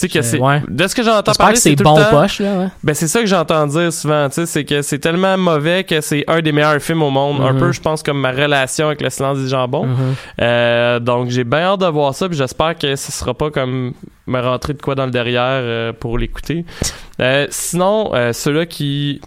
Tu sais que c'est ouais. de ce que j'entends parler, que c'est bon le temps- poche, là, ouais. ben c'est ça que j'entends dire souvent, tu sais, c'est que c'est tellement mauvais que c'est un des meilleurs films au monde. Un Mhm. peu, je pense, comme ma relation avec le silence des jambons. Mhm. Euh, donc j'ai bien hâte de voir ça, puis j'espère que ce sera pas comme me rentrer de quoi dans le derrière euh, pour l'écouter. Euh, sinon, ceux-là qui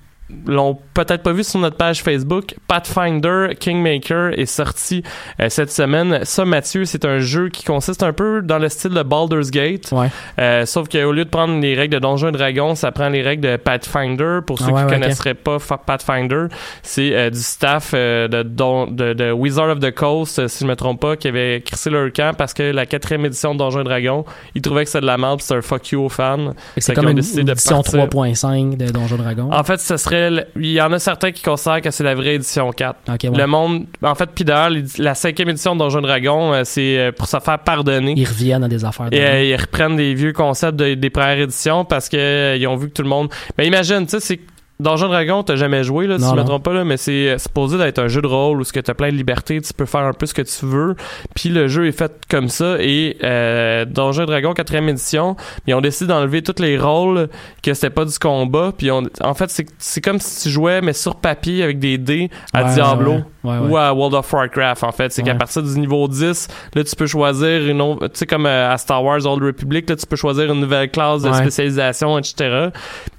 l'ont peut-être pas vu sur notre page Facebook, Pathfinder Kingmaker est sorti euh, cette semaine. Ça, Mathieu, c'est un jeu qui consiste un peu dans le style de Baldur's Gate. Ouais. Euh, sauf qu'au lieu de prendre les règles de Donjons et Dragons, ça prend les règles de Pathfinder. Pour ceux Ah ouais, qui ouais, connaisseraient pas Pathfinder, c'est euh, du staff de, don- de, de Wizard of the Coast, si je me trompe pas, qui avait crissé leur camp parce que la quatrième édition de Donjons et Dragons, ils trouvaient que c'était de la merde, c'était un fuck you aux fans. C'est comme une édition partir. 3.5 de Donjon Dragon. En fait, ce serait, il y en a certains qui considèrent que c'est la vraie édition 4. ok, ouais. Le monde, en fait, puis d'ailleurs, la cinquième édition de Donjons et Dragons, euh, c'est euh, pour se faire pardonner. Ils reviennent à des affaires. de Et euh, ils reprennent des vieux concepts de- des premières éditions parce que ils ont vu que tout le monde. Mais imagine, tu sais, c'est Donjon Dragon, t'as jamais joué là, si je me trompe pas là, mais c'est euh, supposé d'être un jeu de rôle où ce que t'as plein de liberté, tu peux faire un peu ce que tu veux. Puis le jeu est fait comme ça et euh, Donjon Dragon 4 édition, ils ont décidé d'enlever tous les rôles que c'était pas du combat. Puis on, en fait, c'est c'est comme si tu jouais mais sur papier avec des dés à Ouais, Diablo ouais, ouais, ouais. ou à World of Warcraft en fait c'est qu'à partir du niveau 10 là tu peux choisir une autre tu sais comme euh, à Star Wars Old Republic là tu peux choisir une nouvelle classe de spécialisation etc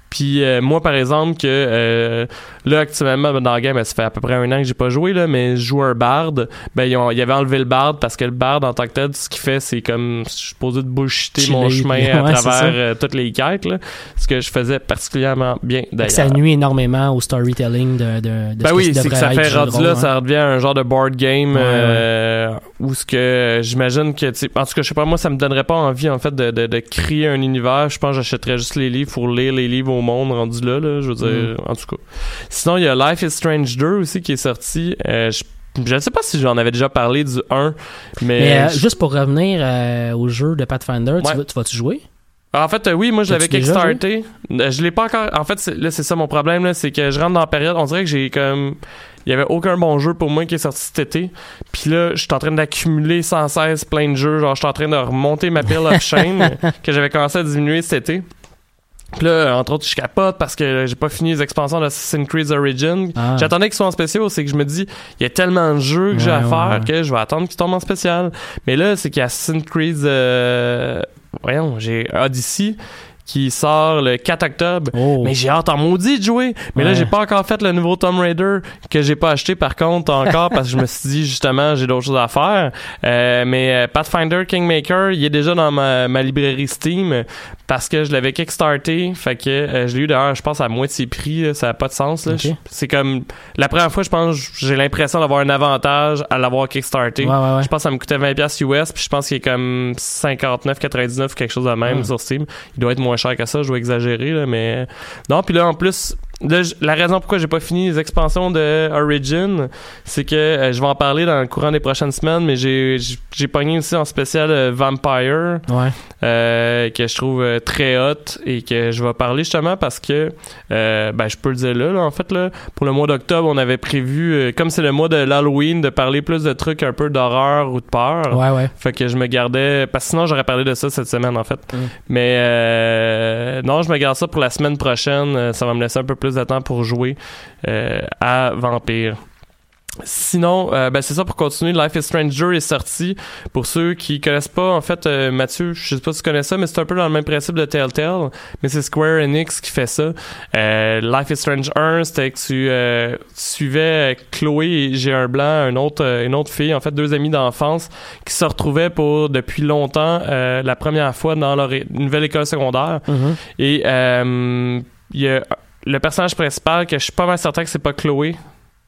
puis euh, moi par exemple que euh, là actuellement dans le game ben, ça fait à peu près un an que j'ai pas joué là mais je joue un bard. Ben ils, ont, ils avaient enlevé le bard parce que le bard en tant que tel ce qu'il fait c'est comme je suis supposé de bullshiter mon chemin à travers euh, toutes les quêtes là ce que je faisais particulièrement bien d'ailleurs ça nuit énormément au storytelling de, de, de ben ce oui, c'est que ça fait rendu là, hein. ça devient un genre de board game Ouais, euh, où ce que j'imagine que, tu en tout cas, je sais pas, moi, ça me donnerait pas envie, en fait, de, de, de créer un univers. Je pense que j'achèterais juste les livres pour lire les livres au monde rendu là, là, je veux dire, Mm. en tout cas. Sinon, il y a Life is Strange 2 aussi qui est sorti. Euh, je, je ne sais pas si j'en avais déjà parlé du 1, mais... Mais euh, je- juste pour revenir euh, au jeu de Pathfinder, tu Ouais. vas- tu vas-tu jouer? En fait, euh, oui, moi je l'avais kickstarté. Je l'ai pas encore. En fait, c'est- là, c'est ça mon problème, là, c'est que je rentre dans la période. On dirait que j'ai comme. Il y avait aucun bon jeu pour moi qui est sorti cet été. Puis là, je suis en train d'accumuler sans cesse plein de jeux. Genre, je suis en train de remonter ma pile of shame que j'avais commencé à diminuer cet été. Puis là, entre autres, je capote parce que j'ai pas fini les expansions d'Assassin's Creed Origin. Ah. J'attendais qu'ils soient en spécial, c'est que je me dis, il y a tellement de jeux que j'ai à Ouais, faire ouais. que je vais attendre qu'ils tombent en spécial. Mais là, c'est qu'il y a Assassin's Creed, euh, voyons, j'ai Odyssey qui sort le 4 octobre. Oh. Mais j'ai hâte en maudit de jouer. Mais là, j'ai pas encore fait le nouveau Tomb Raider que j'ai pas acheté par contre encore parce que je me suis dit justement j'ai d'autres choses à faire. Euh, mais euh, Pathfinder Kingmaker, il est déjà dans ma, ma librairie Steam parce que je l'avais kickstarté. Fait que euh, je l'ai eu d'ailleurs, je pense à moitié prix. là, ça a pas de sens. là. Ok. Je- C'est comme la première fois, je pense, j'ai l'impression d'avoir un avantage à l'avoir kickstarté. Ouais, ouais, ouais. Je pense que ça me coûtait 20$ piastres US, puis je pense qu'il est comme 59,99 quelque chose de même sur Steam. Il doit être moins cher que ça, je dois exagérer, là, mais. Non, puis là, en plus, là, la raison pourquoi j'ai pas fini les expansions de Origin, c'est que euh, je vais en parler dans le courant des prochaines semaines, mais j'ai j'ai- pogné aussi en spécial euh, Vampire, Ouais. euh, que je trouve très hot et que je vais parler justement parce que, ben, je peux le dire là, là, en fait, là, pour le mois d'octobre, on avait prévu, comme c'est le mois de l'Halloween, de parler plus de trucs un peu d'horreur ou de peur. Ouais, ouais. Fait que je me gardais. Parce que sinon, j'aurais parlé de ça cette semaine, en fait. Mm. Mais non, je me garde ça pour la semaine prochaine. Ça va me laisser un peu plus de temps pour jouer euh, à Vampire. Sinon, euh, ben c'est ça pour continuer. Life is Stranger est sorti. Pour ceux qui connaissent pas, en fait, euh, Mathieu, je sais pas si tu connais ça, mais c'est un peu dans le même principe de Telltale, mais c'est Square Enix qui fait ça. Euh, Life is Strange 1, c'était que tu suivais Chloé et J'ai un blanc, une autre, une autre fille, en fait, deux amis d'enfance qui se retrouvaient pour depuis longtemps la première fois dans leur nouvelle école secondaire. Mhm. Et il y a le personnage principal que je suis pas mal certain que c'est pas Chloé.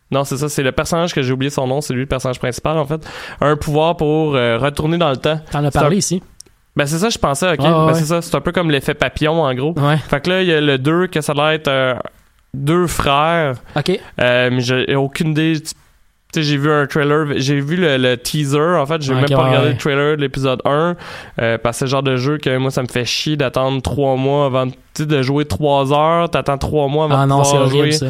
Non, c'est ça, c'est le personnage que j'ai oublié son nom, c'est lui le personnage principal en fait, un pouvoir pour euh, retourner dans le temps. T'en as un- parlé ici. Ben c'est ça, je pensais, ok. Ben ouais. c'est ça, c'est un peu comme l'effet papillon en gros. Ouais. Fait que là, il y a le 2 que ça doit être euh, deux frères, Ok. euh, mais j'ai aucune idée. J'ai vu un trailer, j'ai vu le, le teaser, en fait, j'ai même pas ouais, regardé le trailer de l'épisode 1, euh, parce que c'est le genre de jeu que moi, ça me fait chier d'attendre trois mois avant, de jouer trois heures, t'attends trois mois avant Ah de non, pouvoir horrible, jouer. ça.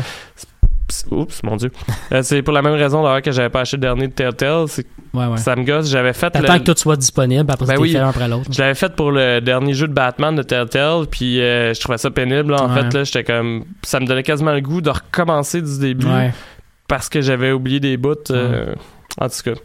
Pss, Oups, mon dieu. Euh, c'est pour la même raison d'ailleurs que j'avais pas acheté le dernier de Telltale, c'est que Ouais, ouais. ça me gosse, j'avais fait T'attends le- que tout soit disponible, après Ben oui. fait un après l'autre. je l'avais fait pour le dernier jeu de Batman de Telltale, puis euh, je trouvais ça pénible. là. en Ouais. fait, là, j'étais comme, ça me donnait quasiment le goût de recommencer du début Ouais. Parce que j'avais oublié des bouts. euh, En tout cas.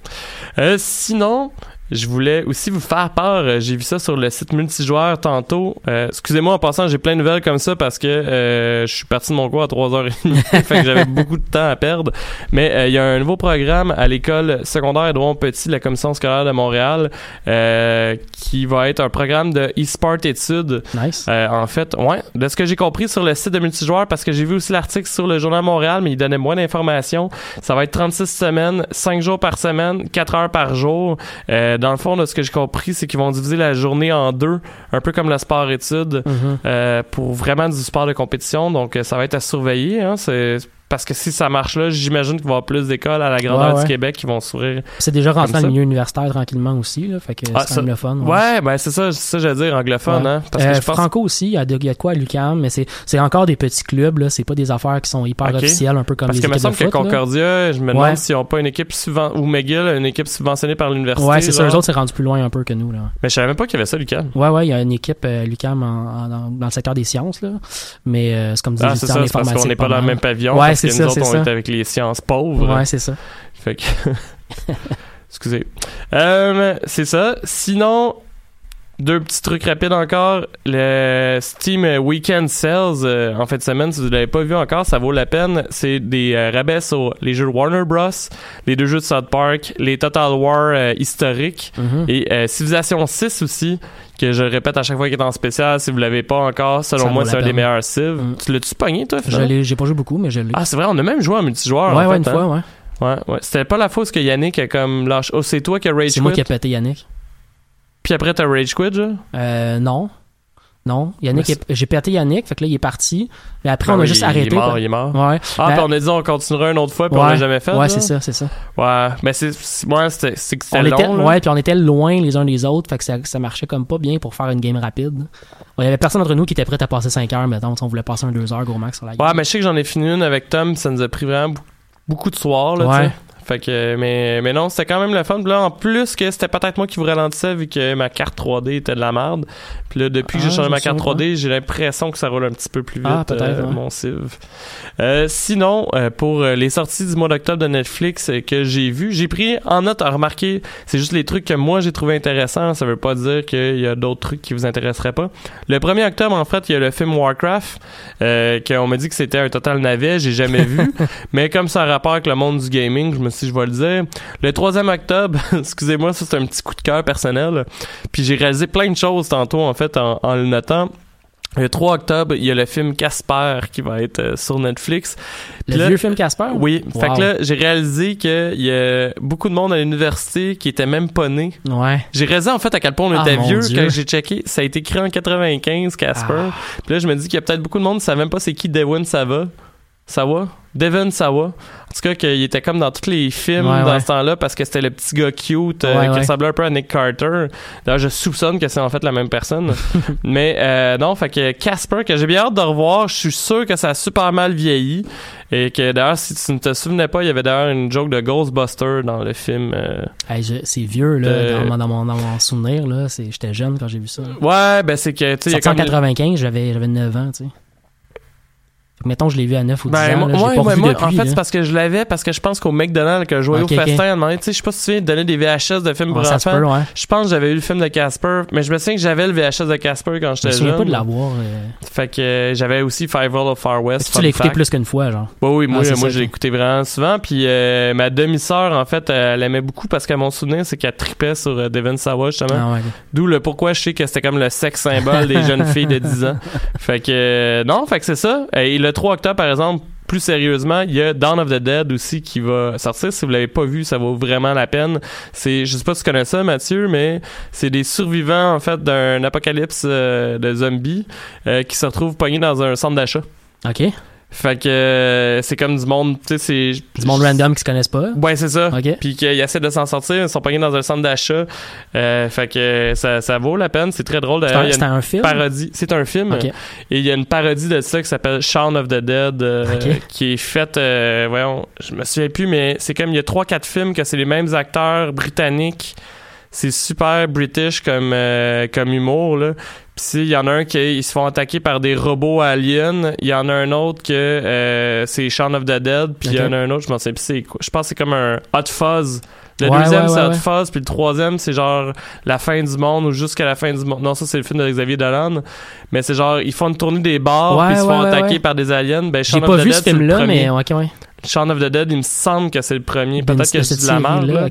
Euh, sinon, je voulais aussi vous faire part. euh, J'ai vu ça sur le site multijoueur tantôt. Euh, Excusez-moi en passant, j'ai plein de nouvelles comme ça parce que euh, je suis parti de mon cours à 3h30. fait que j'avais beaucoup de temps à perdre. Mais euh, il y a un nouveau programme à l'école secondaire Edouard Petit de la Commission scolaire de Montréal euh, qui va être un programme de e-sport études. Nice. Euh, en fait, ouais, de ce que j'ai compris sur le site de multijoueur, parce que j'ai vu aussi l'article sur le Journal Montréal, mais il donnait moins d'informations. Ça va être 36 semaines, 5 jours par semaine, 4 heures par jour. Euh, dans le fond, de ce que j'ai compris, c'est qu'ils vont diviser la journée en deux, un peu comme le sport-études, Mhm. euh, pour vraiment du sport de compétition. Donc, euh, ça va être à surveiller. Hein, c'est parce que si ça marche là, j'imagine qu'il va y avoir plus d'écoles à la grandeur Ouais, ouais. du Québec qui vont s'ouvrir. C'est déjà rentré dans le milieu universitaire tranquillement aussi, là, fait que Ah, c'est fun. Ouais, ben c'est ça, ça j'allais dire, anglophone, hein. Parce Euh, que je pense Franco aussi, il y, a de, il y a de quoi à l'UQAM, mais c'est, encore des petits clubs, là. C'est pas des affaires qui sont hyper officielles, un peu comme Parce les que me semble que là. Concordia, je me demande s'ils n'ont pas une équipe subven... ou McGill, une équipe subventionnée par l'université. Ouais, c'est ça. Eux autres, c'est rendu plus loin un peu que nous, là. Mais je savais même pas qu'il y avait ça, Lucas. Ouais, ouais, il y a une équipe euh, en- dans, le secteur des sciences, là. Mais euh, c'est comme des Ah, c'est parce qu'on n'est pas dans le même pavillon. Ouais, c'est ça, nous autres, c'est on ça. est avec les sciences pauvres. Ouais, c'est ça. Fait que. Excusez. Euh, c'est ça. Sinon, deux petits trucs rapides encore. Le Steam Weekend Sales euh, en fin de semaine, si vous ne l'avez pas vu encore, ça vaut la peine. C'est des euh, rabais sur les jeux de Warner Bros, les deux jeux de South Park, les Total War euh, historiques Mhm. et Civilization 6 aussi, que je répète à chaque fois qu'il est en spécial. Si vous l'avez pas encore, selon Ça moi, c'est un des meilleurs Civ. Mm. Tu l'as-tu pogné, toi, Je finalement? l'ai, j'ai pas joué beaucoup, mais je l'ai. Ah, c'est vrai, on a même joué en multijoueur. ouais, en ouais, fait, une hein. fois, ouais. Ouais, ouais. C'était pas la où que Yannick a comme lâché. Oh, c'est toi qui as rage C'est moi qui quit? ai pété Yannick. Puis après, t'as rage quit, genre? Euh, non. Non. Yannick, est- j'ai pété Yannick, fait que là, il est parti. Mais après, Ah on a juste il- arrêté. Il est mort, quoi. il est mort. Ouais. Ah, Ben, puis on a dit on continuera une autre fois, puis on l'a jamais fait. Ouais, c'est ça, c'est ça. Ouais, mais c'est. Moi, c'était c'était On long. était, ouais, puis on était loin les uns des autres, fait que ça, ça marchait comme pas bien pour faire une game rapide. Il y avait personne d'entre nous qui était prêt à passer 5 heures, mettons, on voulait passer un 2 heures gros max sur la game. Ouais, mais je sais que j'en ai fini une avec Tom, puis ça nous a pris vraiment beaucoup, beaucoup de soirs, là, Ouais. Fait que, mais, mais non, c'était quand même le fun. Puis là, en plus que c'était peut-être moi qui vous ralentissais vu que ma carte 3D était de la merde. Puis là, depuis que j'ai Ah, changé ma carte souviens 3D, j'ai l'impression que ça roule un petit peu plus vite, Ah, euh, ouais. mon Civ. Euh, sinon, euh, pour les sorties du mois d'octobre de Netflix que j'ai vu, j'ai pris en note à remarquer, c'est juste les trucs que moi j'ai trouvé intéressants. Ça veut pas dire qu'il y a d'autres trucs qui vous intéresseraient pas. Le 1er octobre, en fait, il y a le film Warcraft, qu'on m'a dit que c'était un total navet, j'ai jamais vu. mais comme ça a rapport avec le monde du gaming, je me dit, je vais le dire. Le 3e octobre, excusez-moi, ça c'est un petit coup de cœur personnel. Puis j'ai réalisé plein de choses tantôt, en fait, en, en le notant. Le 3 octobre, il y a le film Casper qui va être euh, sur Netflix. Le là- vieux film Casper? Oui, fait que là, j'ai réalisé qu'il y a beaucoup de monde à l'université qui était même pas né. Ouais. J'ai réalisé en fait à quel point on Ah, était vieux Dieu. quand j'ai checké. Ça a été créé en 95, Casper. Ah. Puis là, je me dis qu'il y a peut-être beaucoup de monde qui savent même pas c'est qui Devon Sava. Sawa? Devon Sawa. En tout cas, qu'il était comme dans tous les films Ouais, dans ouais. ce temps-là parce que c'était le petit gars cute euh, Ouais, qui ressemblait un peu à Nick Carter. D'ailleurs, je soupçonne que c'est en fait la même personne. Mais euh, non, fait que Casper, que j'ai bien hâte de revoir, je suis sûr que ça a super mal vieilli. Et que d'ailleurs, si tu ne te souvenais pas, il y avait d'ailleurs une joke de Ghostbuster dans le film. euh, Hey, c'est vieux, là, De- dans, mon- dans mon, dans mon souvenir, là. J'étais jeune quand j'ai vu ça. Ouais, ben c'est que, tu sais, il y a Sorti en comme- 95, j'avais j'avais 9 ans, tu sais. Mettons, je l'ai vu à 9 ou 10 Ben, ans, moi, là, ouais, pas ouais, moi, depuis, en fait, c'est parce que je l'avais, parce que je pense qu'au McDonald's, que je jouais Ok, au festin, donné, tu sais, je sais pas si tu donner des VHS de films Ouais, pour enfants. ouais. Je pense que j'avais eu le film de Casper, mais je me souviens que j'avais le VHS de Casper quand Je me j'étais souviens jeune. pas de l'avoir. euh. Fait que euh, j'avais aussi Five World of Far West. Tu l'as écouté plus qu'une fois, genre? Oui, moi, Ah, moi ça, je l'ai écouté vraiment souvent. Puis euh, ma demi-sœur, en fait, elle aimait beaucoup parce que mon souvenir, c'est qu'elle tripait sur euh, Devon Sawa, justement. Ah. D'où le pourquoi je sais que c'était comme le sexe symbole des jeunes filles de 10 ans. Fait que non, fait que c'est ça. Et le 3 octobre, par exemple, plus sérieusement, il y a Dawn of the Dead aussi qui va sortir. Si vous l'avez pas vu, ça vaut vraiment la peine. C'est, je sais pas si tu connais ça, Mathieu, mais c'est des survivants en fait d'un apocalypse euh, de zombies euh, qui se retrouvent pognés dans un centre d'achat. OK. Fait que euh, c'est comme du monde, tu sais, c'est Du monde random qui se connaissent pas. Ouais, c'est ça. OK. Puis qu'ils essaient de s'en sortir, ils sont pognés dans un centre d'achat. Euh, fait que ça, ça vaut la peine, c'est très drôle. D'ailleurs, un, film? parodie. C'est un film. OK. Et il y a une parodie de ça qui s'appelle Shaun of the Dead, euh, qui est faite, voyons, je me souviens plus, mais c'est comme il y a trois quatre films que c'est les mêmes acteurs britanniques. C'est super british comme euh, comme humour là. Il y en a un qui ils se font attaquer par des robots aliens, il y en a un autre que euh, c'est Shaun of the Dead, puis il y en a un autre, je m'en sais plus c'est quoi. Je pense que c'est comme un Hot Fuzz. Le Ouais, deuxième ouais, c'est Hot. Fuzz, puis le troisième c'est genre la fin du monde ou jusqu'à la fin du monde. Non, ça c'est le film de Xavier Dolan, mais c'est genre ils font une tournée des bars puis ils se font attaquer par des aliens. Ben J'ai pas of the vu Dead, ce film-là, premier. mais OK, ouais. Shaun of the Dead, il me semble que c'est le premier. Ben, Peut-être que c'est de la merde. là.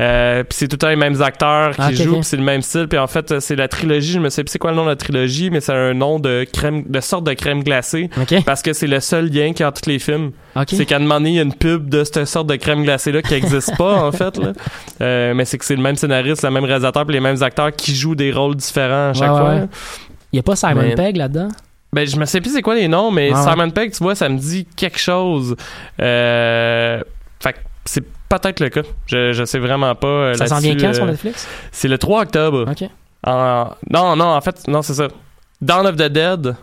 Euh, puis c'est tout le temps les mêmes acteurs qui Ah, jouent, puis c'est le même style. Puis en fait, c'est la trilogie. Je me sais plus c'est quoi le nom de la trilogie, mais c'est un nom de crème, de sorte de crème glacée, parce que c'est le seul lien qu'il y a entre tous les films. C'est qu'à un moment donné, il y a une pub de cette sorte de crème glacée là qui existe pas en fait. Là. Euh, mais c'est que c'est le même scénariste, le même réalisateur, puis les mêmes acteurs qui jouent des rôles différents à chaque Ouais, fois. ouais. Il y a pas Simon Mais- Pegg là-dedans? Ben, je me sais plus c'est quoi les noms, mais Ah ouais. Simon Pegg, tu vois, ça me dit quelque chose. Euh, fait que c'est peut-être le cas. Je, je sais vraiment pas. euh, Ça s'en vient quand sur euh, Netflix? C'est le 3 octobre. OK. En- Non, non, en fait, non, c'est ça. Dawn of the Dead,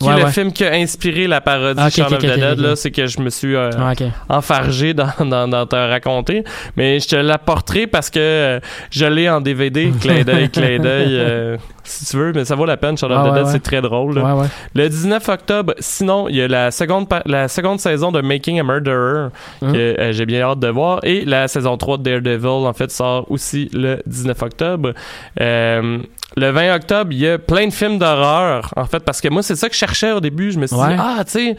qui Ouais, est le ouais. film qui a inspiré la parodie Ah, ok, Shaun of the ok, Dead, c'est que je me suis euh, Ah, enfargé dans, dans, dans te raconter. Mais je te l'apporterai parce que euh, je l'ai en DVD, clin d'œil, clin d'œil, euh, si tu veux, mais ça vaut la peine. Shaun of Ah, the Dead, c'est très drôle. là. Ouais, ouais. Le 19 octobre, sinon, il y a la seconde, la seconde saison de Making a Murderer Hum. que j'ai bien hâte de voir. Et la saison 3 de Daredevil, en fait, sort aussi le 19 octobre. Le 20 octobre, il y a plein de films d'horreur, en fait, parce que moi, c'est ça que je cherchais au début. Je me suis Ouais. dit, ah, tu sais,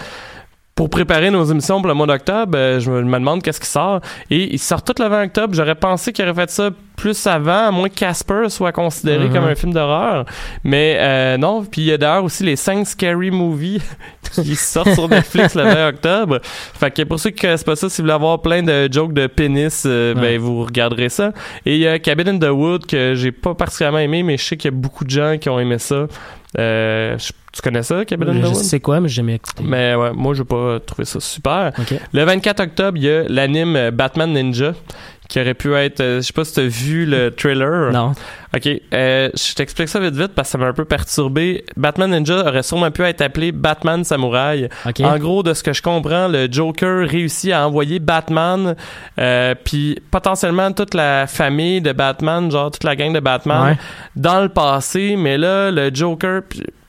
pour préparer nos émissions pour le mois d'octobre, euh, je me, demande qu'est-ce qui sort. Et il sort tout le 20 octobre. J'aurais pensé qu'il aurait fait ça plus avant, à moins que Casper soit considéré Mhm. comme un film d'horreur. Mais euh, non. Puis il y a d'ailleurs aussi les 5 Scary Movies qui sortent sur Netflix le 20 octobre. Fait que pour ceux qui connaissent pas ça, si vous voulez avoir plein de jokes de pénis, euh, Ouais. ben vous regarderez ça. Et il y a Cabin in the Wood que j'ai pas particulièrement aimé, mais je sais qu'il y a beaucoup de gens qui ont aimé ça. Euh, je- tu connais ça, Cabin in the Je sais quoi, mais j'ai jamais écouté. Mais ouais, moi, j'ai pas trouvé ça super. OK. Le 24 octobre, il y a l'anime Batman Ninja qui aurait pu être. euh, je sais pas si t'as vu le trailer. Non. Ok, euh, je t'explique ça vite vite parce que ça m'a un peu perturbé. Batman Ninja aurait sûrement pu être appelé Batman Samouraï. OK. En gros, de ce que je comprends, le Joker réussit à envoyer Batman, euh, puis potentiellement toute la famille de Batman, genre toute la gang de Batman, Ouais. dans le passé. Mais là, le Joker,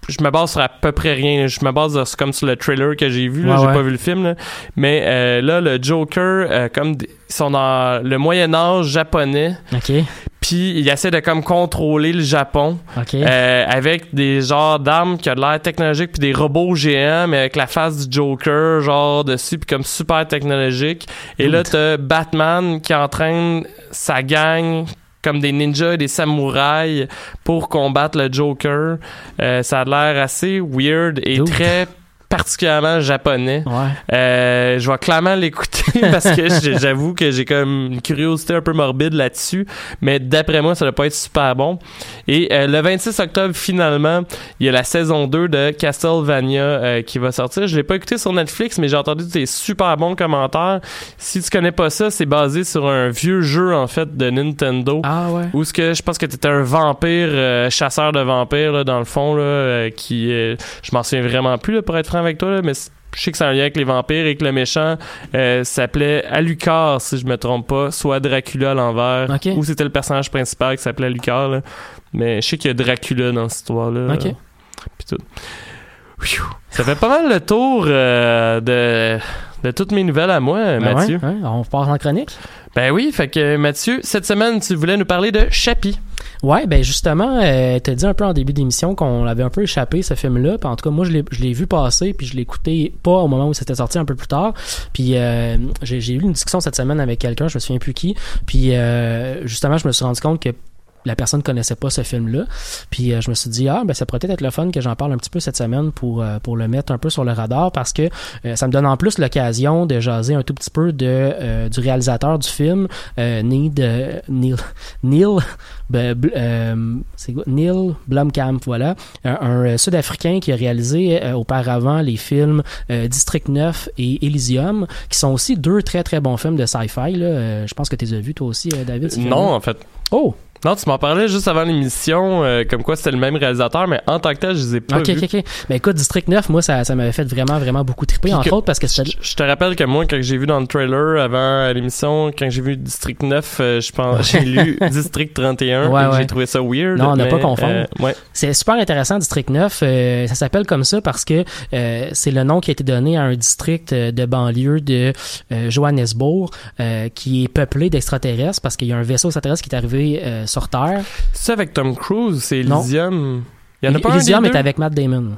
je me base sur à peu près rien. Je me base sur- comme sur le trailer que j'ai vu. Là, j'ai ouais. pas vu le film. Là. Mais euh, là, le Joker, euh, comme ils sont dans le Moyen Âge japonais, OK. puis il essaie de comme contrôler le Japon. Euh, avec des genres d'armes qui ont de l'air technologique puis des robots géants mais avec la face du Joker genre dessus puis comme super technologique et là t'as Batman qui entraîne sa gang comme des ninjas et des samouraïs pour combattre le Joker Euh, ça a l'air assez weird et Dude. très particulièrement japonais ouais. euh, je vais clairement l'écouter parce que j'avoue que j'ai comme une curiosité un peu morbide là-dessus. Mais d'après moi, ça doit pas être super bon. Et euh, le 26 octobre, finalement, il y a la saison 2 de Castlevania euh, qui va sortir. Je l'ai pas écouté sur Netflix, mais j'ai entendu des super bons commentaires. Si tu connais pas ça, c'est basé sur un vieux jeu, en fait, de Nintendo. Ah ouais. Où ce que je pense que t'étais un vampire, euh, chasseur de vampires, là, dans le fond, là, qui... je m'en souviens vraiment plus, là, pour être franc avec toi, là, mais je sais que c'est un lien avec les vampires et que le méchant euh, s'appelait Alucard, si je me trompe pas, soit Dracula à l'envers. Ou c'était le personnage principal qui s'appelait Alucard, là. Mais je sais qu'il y a Dracula dans cette histoire-là. Puis tout. Ça fait pas mal le tour euh, de, de toutes mes nouvelles à moi, Ben Mathieu. ouais, on passe en chronique. Ben oui, fait que Mathieu, cette semaine, tu voulais nous parler de Chappie. Ouais, ben justement, euh, t'as dit un peu en début d'émission qu'on l'avait un peu échappé ce film-là. En tout cas, moi je l'ai, vu passer, puis je l'ai écouté pas au moment où c'était sorti, un peu plus tard. Puis euh, j'ai, j'ai eu une discussion cette semaine avec quelqu'un, je me souviens plus qui. Puis euh, justement, je me suis rendu compte que la personne connaissait pas ce film-là. Puis euh, je me suis dit ah ben ça pourrait peut-être être le fun que j'en parle un petit peu cette semaine pour euh, pour le mettre un peu sur le radar parce que euh, ça me donne en plus l'occasion de jaser un tout petit peu de du réalisateur du film Neil Neil Neil ben, Blomkamp, voilà, un, un, Sud-Africain qui a réalisé auparavant les films District 9 et Elysium, qui sont aussi deux très très bons films de sci-fi. Je pense que tu les as vus toi aussi, David. Non, en fait. Oh, Non, tu m'en parlais juste avant l'émission, euh, comme quoi c'était le même réalisateur, mais en tant que tel, je les ai pas ok, vus. ok, ok. Ben écoute, District 9, moi, ça, ça m'avait fait vraiment, vraiment beaucoup triper, Puis entre que- autres, parce que c'était... Je, te rappelle que moi, quand j'ai vu dans le trailer avant l'émission, quand j'ai vu District 9, euh, je pense, j'ai lu District 31 Ouais, j'ai trouvé ça weird. Non, on n'a mais, pas confondre. euh, ouais. C'est super intéressant, District 9. Euh, ça s'appelle comme ça parce que euh, c'est le nom qui a été donné à un district euh, de banlieue de Johannesburg euh, qui est peuplé d'extraterrestres parce qu'il y a un vaisseau extraterrestre qui est arrivé euh, sur Terre. C'est avec Tom Cruise, c'est Non. Elysium. Il y en a pas un Elysium des est deux? avec Matt Damon.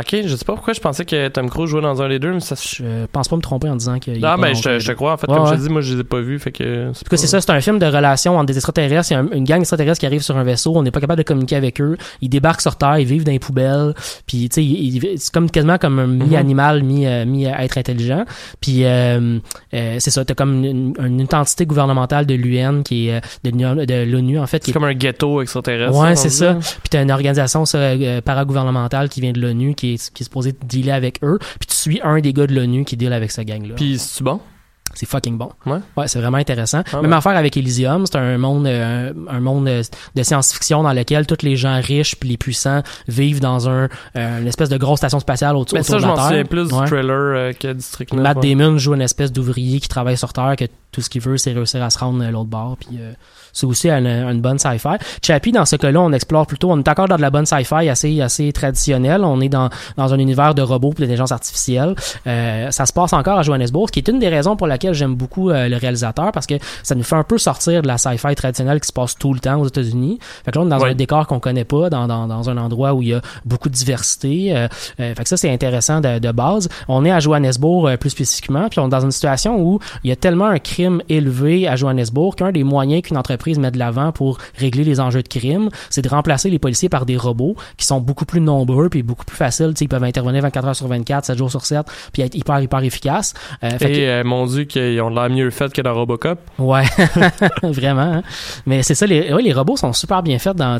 Ok, je sais pas pourquoi je pensais que Tom Cruise jouait dans un des deux, mais ça. Je pense pas me tromper en disant qu'il y a Ah, pas ben, je te, le je te crois. En fait, Ouais, comme je ouais. te dis, moi, je les ai pas vus, fait que... En tout cas, c'est ça, c'est un film de relation entre des extraterrestres. Il y a un- une gang d'extraterrestres qui arrive sur un vaisseau, on n'est pas capable de communiquer avec eux. Ils débarquent sur Terre, ils vivent dans les poubelles. Puis, tu sais, ils- ils- c'est comme quasiment comme un mi-animal, mi, euh, mi-être intelligent. Puis, euh, euh, c'est ça, t'as comme une, une entité gouvernementale de l'UN qui est euh, de l'Union- de l'ONU en fait. Qui C'est est comme un ghetto extraterrestre. Ouais, rendu c'est ça. là. Puis t'as une organisation ça, euh, paragouvernementale qui vient de l'ONU, qui est, qui est supposée dealer avec eux. Puis tu suis un des gars de l'ONU qui deal avec ce gang-là. Puis, c'est bon? C'est fucking bon. Ouais. Ouais, c'est vraiment intéressant. Ah Même ouais. affaire avec Elysium, c'est un monde, euh, un monde euh, de science-fiction dans lequel tous les gens riches puis les puissants vivent dans un, euh, une espèce de grosse station spatiale autour, Mais autour de je la m'en Terre. souviens plus Ouais. du trailer euh, que District 9. Matt. Damon joue une espèce d'ouvrier qui travaille sur Terre, que tout ce qu'il veut, c'est réussir à se rendre à l'autre bord. Puis euh, c'est aussi une, une bonne sci-fi. Chappie, dans ce cas-là, on explore plutôt, on est encore dans de la bonne sci-fi assez assez traditionnelle. On est dans dans un univers de robots et d'intelligence artificielle. Euh, ça se passe encore à Johannesburg, ce qui est une des raisons pour laquelle j'aime beaucoup euh, le réalisateur, parce que ça nous fait un peu sortir de la sci-fi traditionnelle qui se passe tout le temps aux États-Unis. Fait que là, on est dans Ouais. un décor qu'on connaît pas, dans, dans, dans un endroit où il y a beaucoup de diversité. Euh, euh, fait que ça, c'est intéressant de, de base. On est à Johannesburg euh, plus spécifiquement, puis on est dans une situation où il y a tellement un crime élevé à Johannesburg qu'un des moyens qu'une entreprise l'entreprise met de l'avant pour régler les enjeux de crime, c'est de remplacer les policiers par des robots qui sont beaucoup plus nombreux puis beaucoup plus faciles. Ils peuvent intervenir 24 heures sur 24, 7 jours sur 7, puis être hyper, hyper efficaces. Euh, Et euh, mon Dieu, qu'ils ont de l'air mieux fait que dans Robocop. Ouais, vraiment. Hein. Mais c'est ça, les, les robots sont super bien faits dans...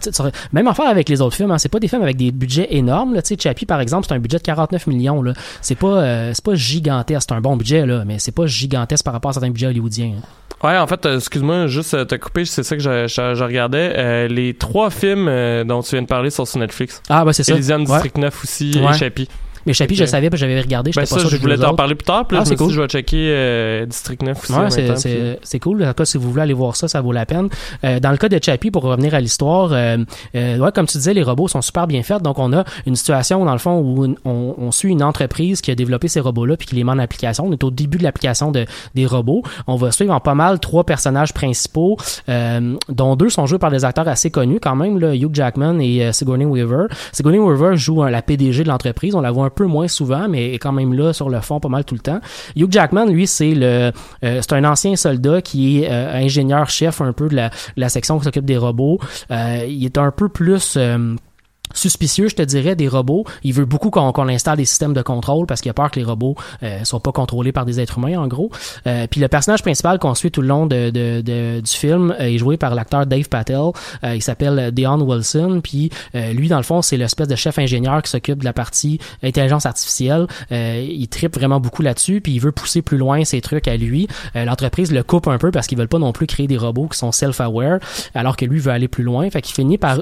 Même en faire avec les autres films, hein, c'est pas des films avec des budgets énormes. Là. Chappie, par exemple, c'est un budget de 49 millions. C'est pas, euh, pas gigantesque. C'est un bon budget, là, mais c'est pas gigantesque par rapport à certains budgets hollywoodiens. Hein. Ouais, en fait, excuse-moi, juste te couper, c'est ça que je, regardais. les trois films dont tu viens de parler sont sur Netflix. Ah, bah c'est ça. Elysium District 9 aussi et Chappie. Mais Chappie, je savais, j'avais regardé. Ben ça, pas je voulais t'en parler plus tard. Puis là, ah, je cool. je vais checker euh, District 9 aussi. Ouais, c'est cool. En tout cas, si vous voulez aller voir ça, ça vaut la peine. Euh, dans le cas de Chappie, pour revenir à l'histoire, euh, euh, ouais, comme tu disais, les robots sont super bien faits. Donc, on a une situation, dans le fond, où on, on suit une entreprise qui a développé ces robots-là puis qui les met en application. On est au début de l'application de, des robots. On va suivre en pas mal trois personnages principaux, euh, dont deux sont joués par des acteurs assez connus quand même, là, Hugh Jackman et Sigourney Weaver. Sigourney Weaver joue la PDG de l'entreprise. On la voit un peu moins souvent, mais quand même là sur le fond pas mal tout le temps. Hugh Jackman, lui, c'est le, euh, c'est un ancien soldat qui est euh, ingénieur-chef un peu de la, la section qui s'occupe des robots. Euh, il est un peu plus suspicieux, je te dirais, des robots. Il veut beaucoup qu'on installe des systèmes de contrôle parce qu'il a peur que les robots euh, soient pas contrôlés par des êtres humains, en gros. Euh, puis le personnage principal qu'on suit tout le long de, de, de du film euh, est joué par l'acteur Dave Patel. Euh, il s'appelle Deon Wilson. Puis lui, dans le fond, c'est l'espèce de chef ingénieur qui s'occupe de la partie intelligence artificielle. il tripe vraiment beaucoup là-dessus. Puis il veut pousser plus loin ses trucs à lui. L'entreprise le coupe un peu parce qu'ils veulent pas non plus créer des robots qui sont self-aware, alors que lui veut aller plus loin. Fait qu'il finit par...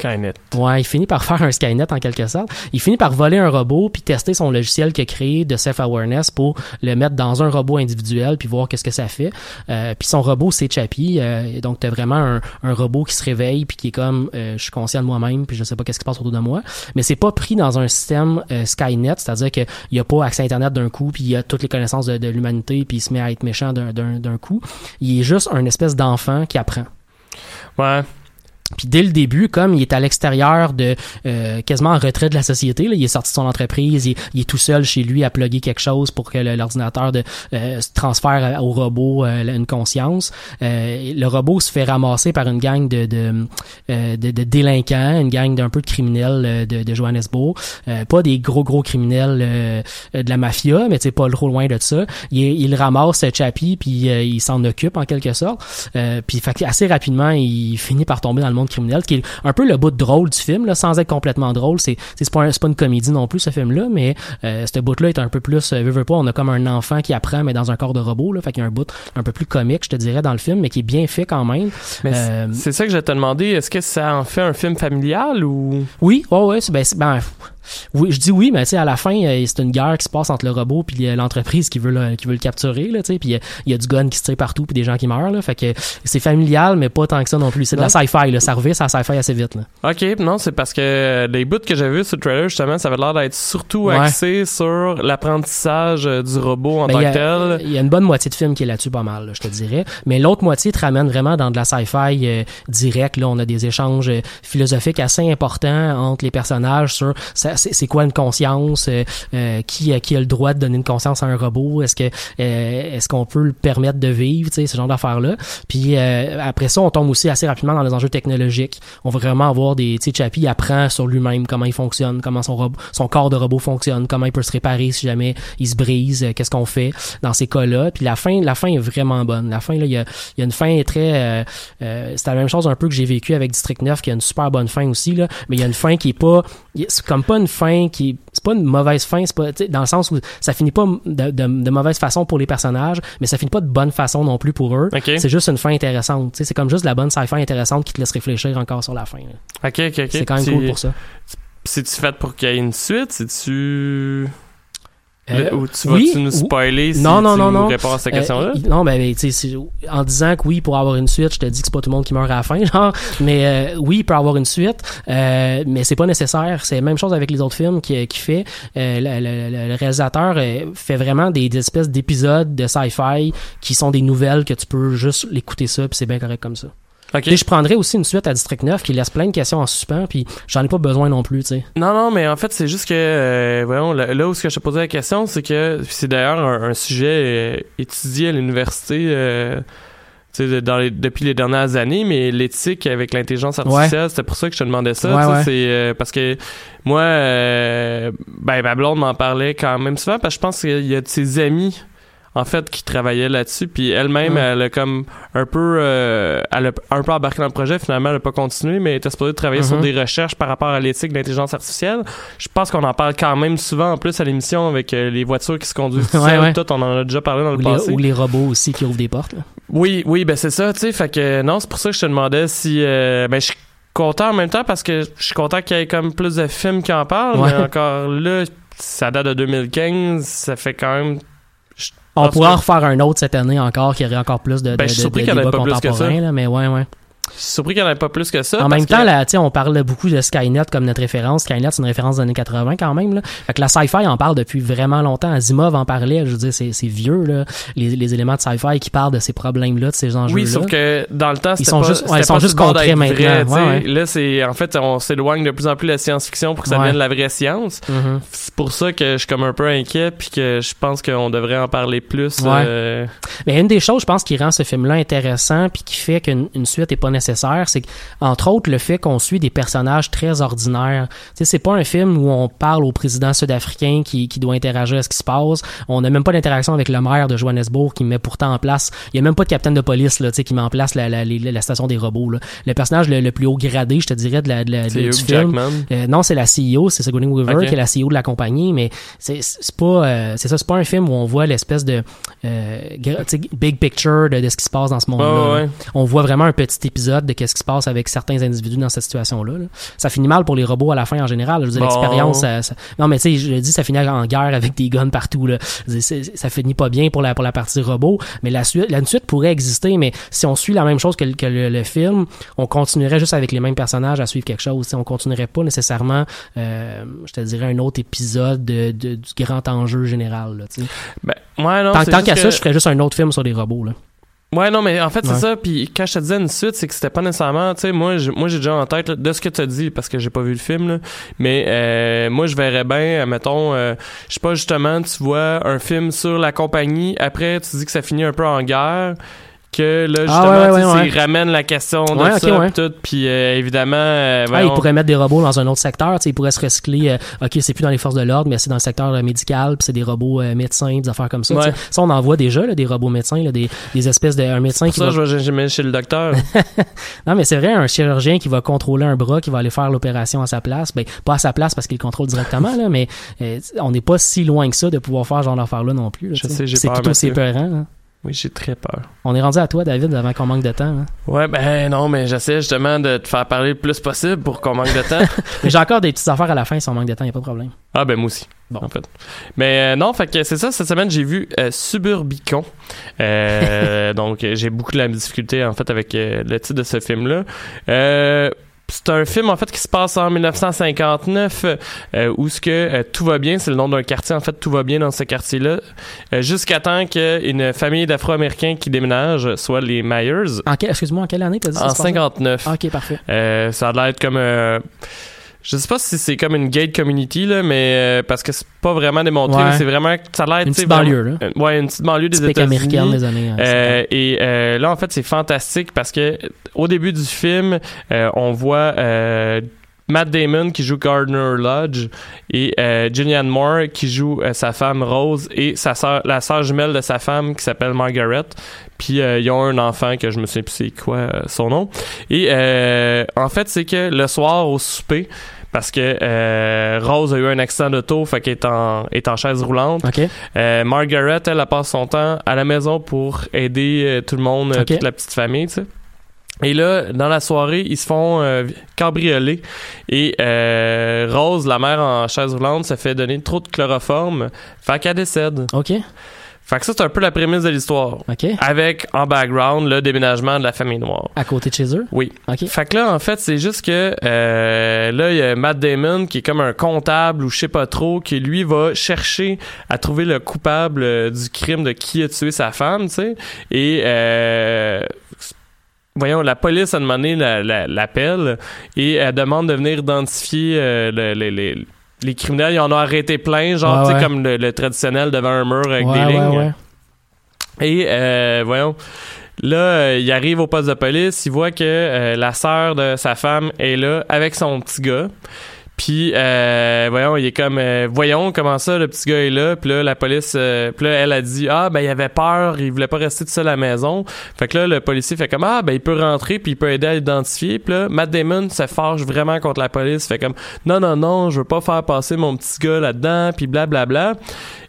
Ouais, il finit par faire un Skynet en quelque sorte. Il finit par voler un robot puis tester son logiciel qu'il a créé de self-awareness pour le mettre dans un robot individuel puis voir qu'est-ce que ça fait. Euh, puis son robot c'est Chappie. Euh, donc t'as vraiment un, robot qui se réveille puis qui est comme euh, je suis conscient de moi-même puis je sais pas qu'est-ce qui se passe autour de moi. Mais c'est pas pris dans un système euh, Skynet, c'est-à-dire qu'il y a pas accès à Internet d'un coup puis il a toutes les connaissances de, de l'humanité puis il se met à être méchant d'un coup. Il est juste un espèce d'enfant qui apprend. Ouais. Puis dès le début, comme il est à l'extérieur de euh, quasiment en retrait de la société, là, il est sorti de son entreprise, il, est tout seul chez lui à plugger quelque chose pour que l'ordinateur de euh, transfère au robot euh, une conscience. Euh, le robot se fait ramasser par une gang de de, de, de délinquants, une gang d'un peu de criminels de, de Johannesburg, pas des gros gros criminels de la mafia, mais c'est pas trop loin de ça. Il, il ramasse Chappie puis il s'en occupe en quelque sorte. puis assez rapidement, il finit par tomber dans le monde criminel, qui est un peu le bout de drôle du film, là, sans être complètement drôle. C'est c'est pas, pas une comédie non plus ce film-là, mais euh, ce bout-là est un peu plus, euh, veux, pas, on a comme un enfant qui apprend mais dans un corps de robot, là, fait qu'il y a un bout un peu plus comique, je te dirais, dans le film, mais qui est bien fait quand même. Euh, c'est ça que je te demander, est-ce que ça en fait un film familial ou? Oui, ouais, ouais, ben, ben oui, je dis oui, mais tu sais, à la fin, euh, c'est une guerre qui se passe entre le robot puis l'entreprise qui veut le, qui veut le capturer, là, tu sais, puis il y, a du gun qui se tire partout puis des gens qui meurent, là, fait que c'est familial, mais pas tant que ça non plus. C'est de la sci-fi, là, ça revient à sci-fi assez vite, là. Ok, non, c'est parce que les bouts que j'ai vus sur le trailer, justement, ça avait l'air d'être surtout axé sur l'apprentissage euh, du robot en ben, tant que tel. Il y a une bonne moitié de film qui est là-dessus, pas mal, je te dirais, mais l'autre moitié te ramène vraiment dans de la sci-fi euh, direct, là, on a des échanges philosophiques assez importants entre les personnages sur ça, c'est quoi une conscience euh, euh, qui qui a le droit de donner une conscience à un robot? Est-ce que euh, est-ce qu'on peut le permettre de vivre ce genre d'affaires là puis après ça on tombe aussi assez rapidement dans les enjeux technologiques. On va vraiment avoir des tu sais Chappie apprend sur lui-même comment il fonctionne comment son son corps de robot fonctionne comment il peut se réparer si jamais il se brise qu'est-ce qu'on fait dans ces cas-là. Puis la fin la fin est vraiment bonne. La fin là il y a, y a une fin très c'est la même chose un peu que j'ai vécu avec District 9 qui a une super bonne fin aussi là. Mais il y a une fin qui est pas c'est comme pas une fin qui c'est pas une mauvaise fin c'est pas dans le sens où ça finit pas de, de, mauvaise façon pour les personnages mais ça finit pas de bonne façon non plus pour eux. C'est juste une fin intéressante c'est comme juste la bonne sci-fi intéressante qui te laisse réfléchir encore sur la fin ok ok ok. C'est quand même cool pour ça. c'est-tu fait pour qu'il y ait une suite? C'est-tu euh, ou tu vas -tu nous spoiler si non, non, non, non. réponds à cette euh, question-là? non, ben, ben tu sais, en disant que oui, pour avoir une suite, je te dis que c'est pas tout le monde qui meurt à la fin, genre. Mais euh, oui, pour avoir une suite, euh, mais c'est pas nécessaire. C'est la même chose avec les autres films qui, qui fait. Le, le, réalisateur fait vraiment des, des espèces d'épisodes de sci-fi qui sont des nouvelles que tu peux juste l'écouter ça, puis c'est bien correct comme ça. Okay. je prendrais aussi une suite à District 9 qui laisse plein de questions en suspens, puis j'en ai pas besoin non plus, tu sais. Non, non, mais en fait, c'est juste que, euh, voyons, là, où ce que je te posais la question, c'est que c'est d'ailleurs un, sujet euh, étudié à l'université euh, dans les- depuis les dernières années, mais l'éthique avec l'intelligence artificielle, c'était pour ça que je te demandais ça. Ouais, ouais. C'est euh, parce que moi, euh, ben ma blonde m'en parlait quand même souvent parce que je pense qu'il y a de ses amis en fait qui travaillaient là-dessus puis elle-même Ouais. elle a comme un peu euh, elle a un peu embarqué dans le projet finalement elle a pas continué mais elle était supposée travailler sur Mhm. des recherches par rapport à l'éthique de l'intelligence artificielle je pense qu'on en parle quand même souvent en plus à l'émission avec euh, les voitures qui se conduisent tout Ouais, seules, ouais. tout on en a déjà parlé dans Ou le les, passé ou les robots aussi qui ouvrent des portes. là. oui, oui, ben c'est ça, tu sais. Fait que non, c'est pour ça que je te demandais si. euh, ben je suis content en même temps parce que je suis content qu'il y ait comme plus de films qui en parlent. Ouais. Mais encore là, ça date de 2015, ça fait quand même. On que- en refaire un autre cette année encore, qui aurait encore plus de, de, Ben, je suis de- surpris de qu'il y en ait débats pas plus que ça. là, mais ouais, ouais. Je suis surpris qu'il n'y en ait pas plus que ça. en parce même que- temps, là, sais, on parle beaucoup de Skynet comme notre référence. Skynet, c'est une référence des années 80 quand même. Là. Fait que la sci-fi en parle depuis vraiment longtemps. Asimov en parlait. Je veux dire, c'est, vieux, là, les, les éléments de sci-fi qui parlent de ces problèmes-là, de ces enjeux-là. Oui, sauf que dans le temps, c'était sont pas, juste- ouais, ils sont juste concrets vrai, maintenant. Ouais, ouais. Là, c'est en fait, on s'éloigne de plus en plus de la science-fiction pour que ça devienne la vraie science. Mhm. C'est pour ça que je suis comme un peu inquiet, puis que je pense qu'on devrait en parler plus. Euh, Mais une des choses, je pense, qui rend ce film-là intéressant puis qui fait qu'une une suite est pas nécessaire, c'est entre autres le fait qu'on suit des personnages très ordinaires. Tu sais, c'est pas un film où on parle au président sud-africain qui, qui doit interagir à ce qui se passe. On n'a même pas d'interaction avec le maire de Johannesburg qui met pourtant en place. Il y a même pas de capitaine de police là, tu sais, qui met en place la, la, les- la station des robots. Là. Le personnage le, le plus haut gradé, je te dirais, de la, de la- de- c'est du film. Euh, non, c'est la CEO, c'est Sigourney Weaver qui est la CEO de la compagnie, mais c'est pas euh, c'est ça, c'est pas un film où on voit l'espèce de euh, big picture de, de ce qui se passe dans ce monde-là. Ouais. On voit vraiment un petit épisode de qu'est-ce qui se passe avec certains individus dans cette situation-là. là. Ça finit mal pour les robots à la fin en général. Je veux dire, Bon. l'expérience, ça, ça- non mais tu sais, je le dis, ça finit en guerre avec des guns partout. Là. Dire, ça finit pas bien pour la pour la partie robot, mais la suite, la suite pourrait exister, mais si on suit la même chose que, le- que le, le film, on continuerait juste avec les mêmes personnages à suivre quelque chose. tu sais. On continuerait pas nécessairement, euh, je te dirais, un autre épisode de, de- du grand enjeu général. Là. Ben, ouais, non, tant qu'à que- ça, je ferais juste un autre film sur les robots. Là. Ouais, non, mais en fait, c'est Ouais. ça. Puis quand je te disais une suite, c'est que c'était pas nécessairement, tu sais, moi, j'ai- moi, j'ai déjà en tête là, de ce que tu as dit parce que j'ai pas vu le film, là, mais euh, moi, je verrais bien, mettons, euh, je sais pas justement, tu vois un film sur la compagnie. Après, tu dis que ça finit un peu en guerre. Que là, Ah, justement, ouais, tu ouais, sais, ouais. ils ramènent la question de Ouais, ok, ça, tout. Puis euh, évidemment, euh, Ah, ils pourraient mettre des robots dans un autre secteur. tu sais, Ils pourraient se recycler. euh, OK, c'est plus dans les forces de l'ordre, mais c'est dans le secteur euh, médical, puis c'est des robots médecins, des affaires comme ça. Ça, on en voit déjà, là, des robots médecins, là, des, des espèces de... Un médecin pour qui ça, va... je vais jamais chez le docteur. Non, mais c'est vrai, un chirurgien qui va contrôler un bras, qui va aller faire l'opération à sa place. Ben, pas à sa place parce qu'il le contrôle directement, là, mais on n'est pas si loin que ça de pouvoir faire ce genre d'affaire-là non plus. là, Je sais, j'ai C'est peur, tout aussi épeurant. hein. Oui, j'ai très peur. On est rendu à toi, David, avant qu'on manque de temps. hein? Ouais, ben non, mais j'essaie justement de te faire parler le plus possible pour qu'on manque de temps. Mais j'ai encore des petites affaires à la fin si on manque de temps, il a pas de problème. Ah ben moi aussi. Bon. En fait. Mais euh, non, fait que c'est ça. Cette semaine, j'ai vu euh, Suburbicon. Euh, donc, j'ai beaucoup de la difficulté en fait avec euh, le titre de ce film-là. C'est un film en fait qui se passe en 1959 euh, où ce que euh, tout va bien, c'est le nom d'un quartier en fait, tout va bien dans ce quartier-là euh, jusqu'à temps qu'une famille d'Afro-Américains qui déménage, soit les Myers, En quel- Excuse-moi, en quelle année t'as dit ça en passait? 59. Ah, ok, parfait. Euh, ça a l'air comme euh, je sais pas si c'est comme une gate community là mais euh, parce que c'est pas vraiment démontré Ouais. c'est vraiment ça a l'air Une petite banlieue, là. euh, ouais une petite banlieue des États-Unis des années. euh, euh, et euh, là en fait c'est fantastique parce que au début du film on voit Matt Damon qui joue Gardner Lodge et euh, Julianne Moore qui joue euh, sa femme Rose et sa sœur, la sœur jumelle de sa femme qui s'appelle Margaret. Puis euh, ils ont un enfant que je me souviens plus c'est quoi euh, son nom. Et euh, en fait c'est que le soir au souper parce que euh, Rose a eu un accident d'auto, fait qu'elle est en, est en chaise roulante. OK. Euh, Margaret, elle, elle passe son temps à la maison pour aider euh, tout le monde, toute la petite famille, tu sais. Et là, dans la soirée, ils se font euh, cambrioler. Et euh, Rose, la mère en chaise roulante, se fait donner trop de chloroforme. Fait qu'elle décède. OK. Fait que ça, c'est un peu la prémisse de l'histoire. OK. Avec, en background, le déménagement de la famille noire. À côté de chez eux? Oui. OK. Fait que là, en fait, c'est juste que euh, là, il y a Matt Damon qui est comme un comptable ou je sais pas trop, qui lui va chercher à trouver le coupable euh, du crime de qui a tué sa femme, tu sais. Et euh, voyons, la police a demandé la- la- l'appel et elle demande de venir identifier euh, le- le- les- les criminels. Ils en ont arrêté plein, genre, Ouais, tu sais, comme le, le traditionnel devant un mur avec des lignes. Et euh, voyons. Là, euh, il arrive au poste de police, il voit que euh, la sœur de sa femme est là avec son petit gars. Puis, euh, voyons, il est comme, euh, voyons comment ça, le petit gars est là. Puis là, la police, euh, puis là, elle a dit, ah, ben, il avait peur, il voulait pas rester tout seul à la maison. Fait que là, le policier fait comme, ah, ben, il peut rentrer, puis il peut aider à l'identifier. Puis là, Matt Damon se fâche vraiment contre la police. Fait comme, non, non, non, je veux pas faire passer mon petit gars là-dedans, puis blablabla.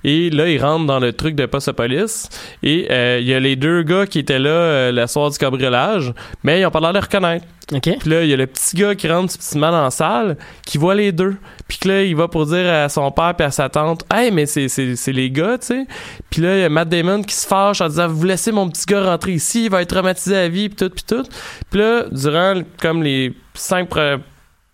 Et là, il rentre dans le truc de poste de police. Et euh, il y a les deux gars qui étaient là euh, le soir du cabriolage, mais ils ont pas l'air de reconnaître. Okay. Puis là, il y a le petit gars qui rentre mal dans la salle, qui voit les deux. Puis là, il va pour dire à son père puis à sa tante Hey, mais c'est, c'est, c'est les gars, tu sais. Puis là, il y a Matt Damon qui se fâche en disant Vous laissez mon petit gars rentrer ici, il va être traumatisé à vie, puis tout, puis tout. Puis là, durant comme les cinq premières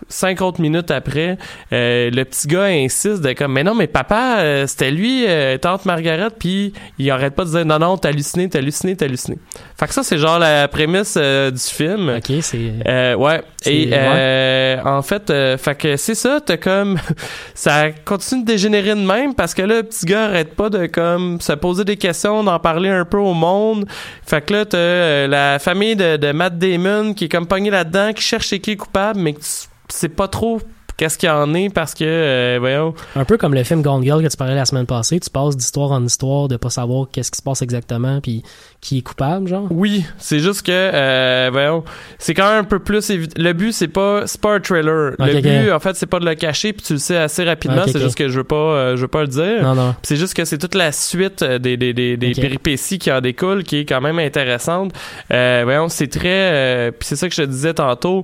50 minutes après, euh, le petit gars insiste de comme mais non mais papa euh, c'était lui euh, tante Margaret puis il arrête pas de dire non non t'as halluciné t'as halluciné t'as halluciné. Fait que ça c'est genre la prémisse du film. OK, c'est ouais et en fait fait que c'est ça t'as comme ça continue de dégénérer de même parce que là le petit gars arrête pas de comme se poser des questions, d'en parler un peu au monde. Fait que là t'as la famille de, de Matt Damon qui est comme pognée là-dedans qui cherche qui est coupable mais que tu sais pas trop qu'est-ce qu'il y en est parce que euh, voyons. Un peu comme le film Gone Girl que tu parlais la semaine passée, tu passes d'histoire en histoire de pas savoir qu'est-ce qui se passe exactement puis qui est coupable, genre. Oui, c'est juste que euh, voyons, c'est quand même un peu plus le but c'est pas c'est pas un trailer. Le but en fait c'est pas de le cacher puis tu le sais assez rapidement, c'est juste que je veux pas euh, je veux pas le dire. Non, non. C'est juste que c'est toute la suite des, des, des, des péripéties qui en découlent qui est quand même intéressante. Voyons, c'est très... puis c'est ça que je te disais tantôt.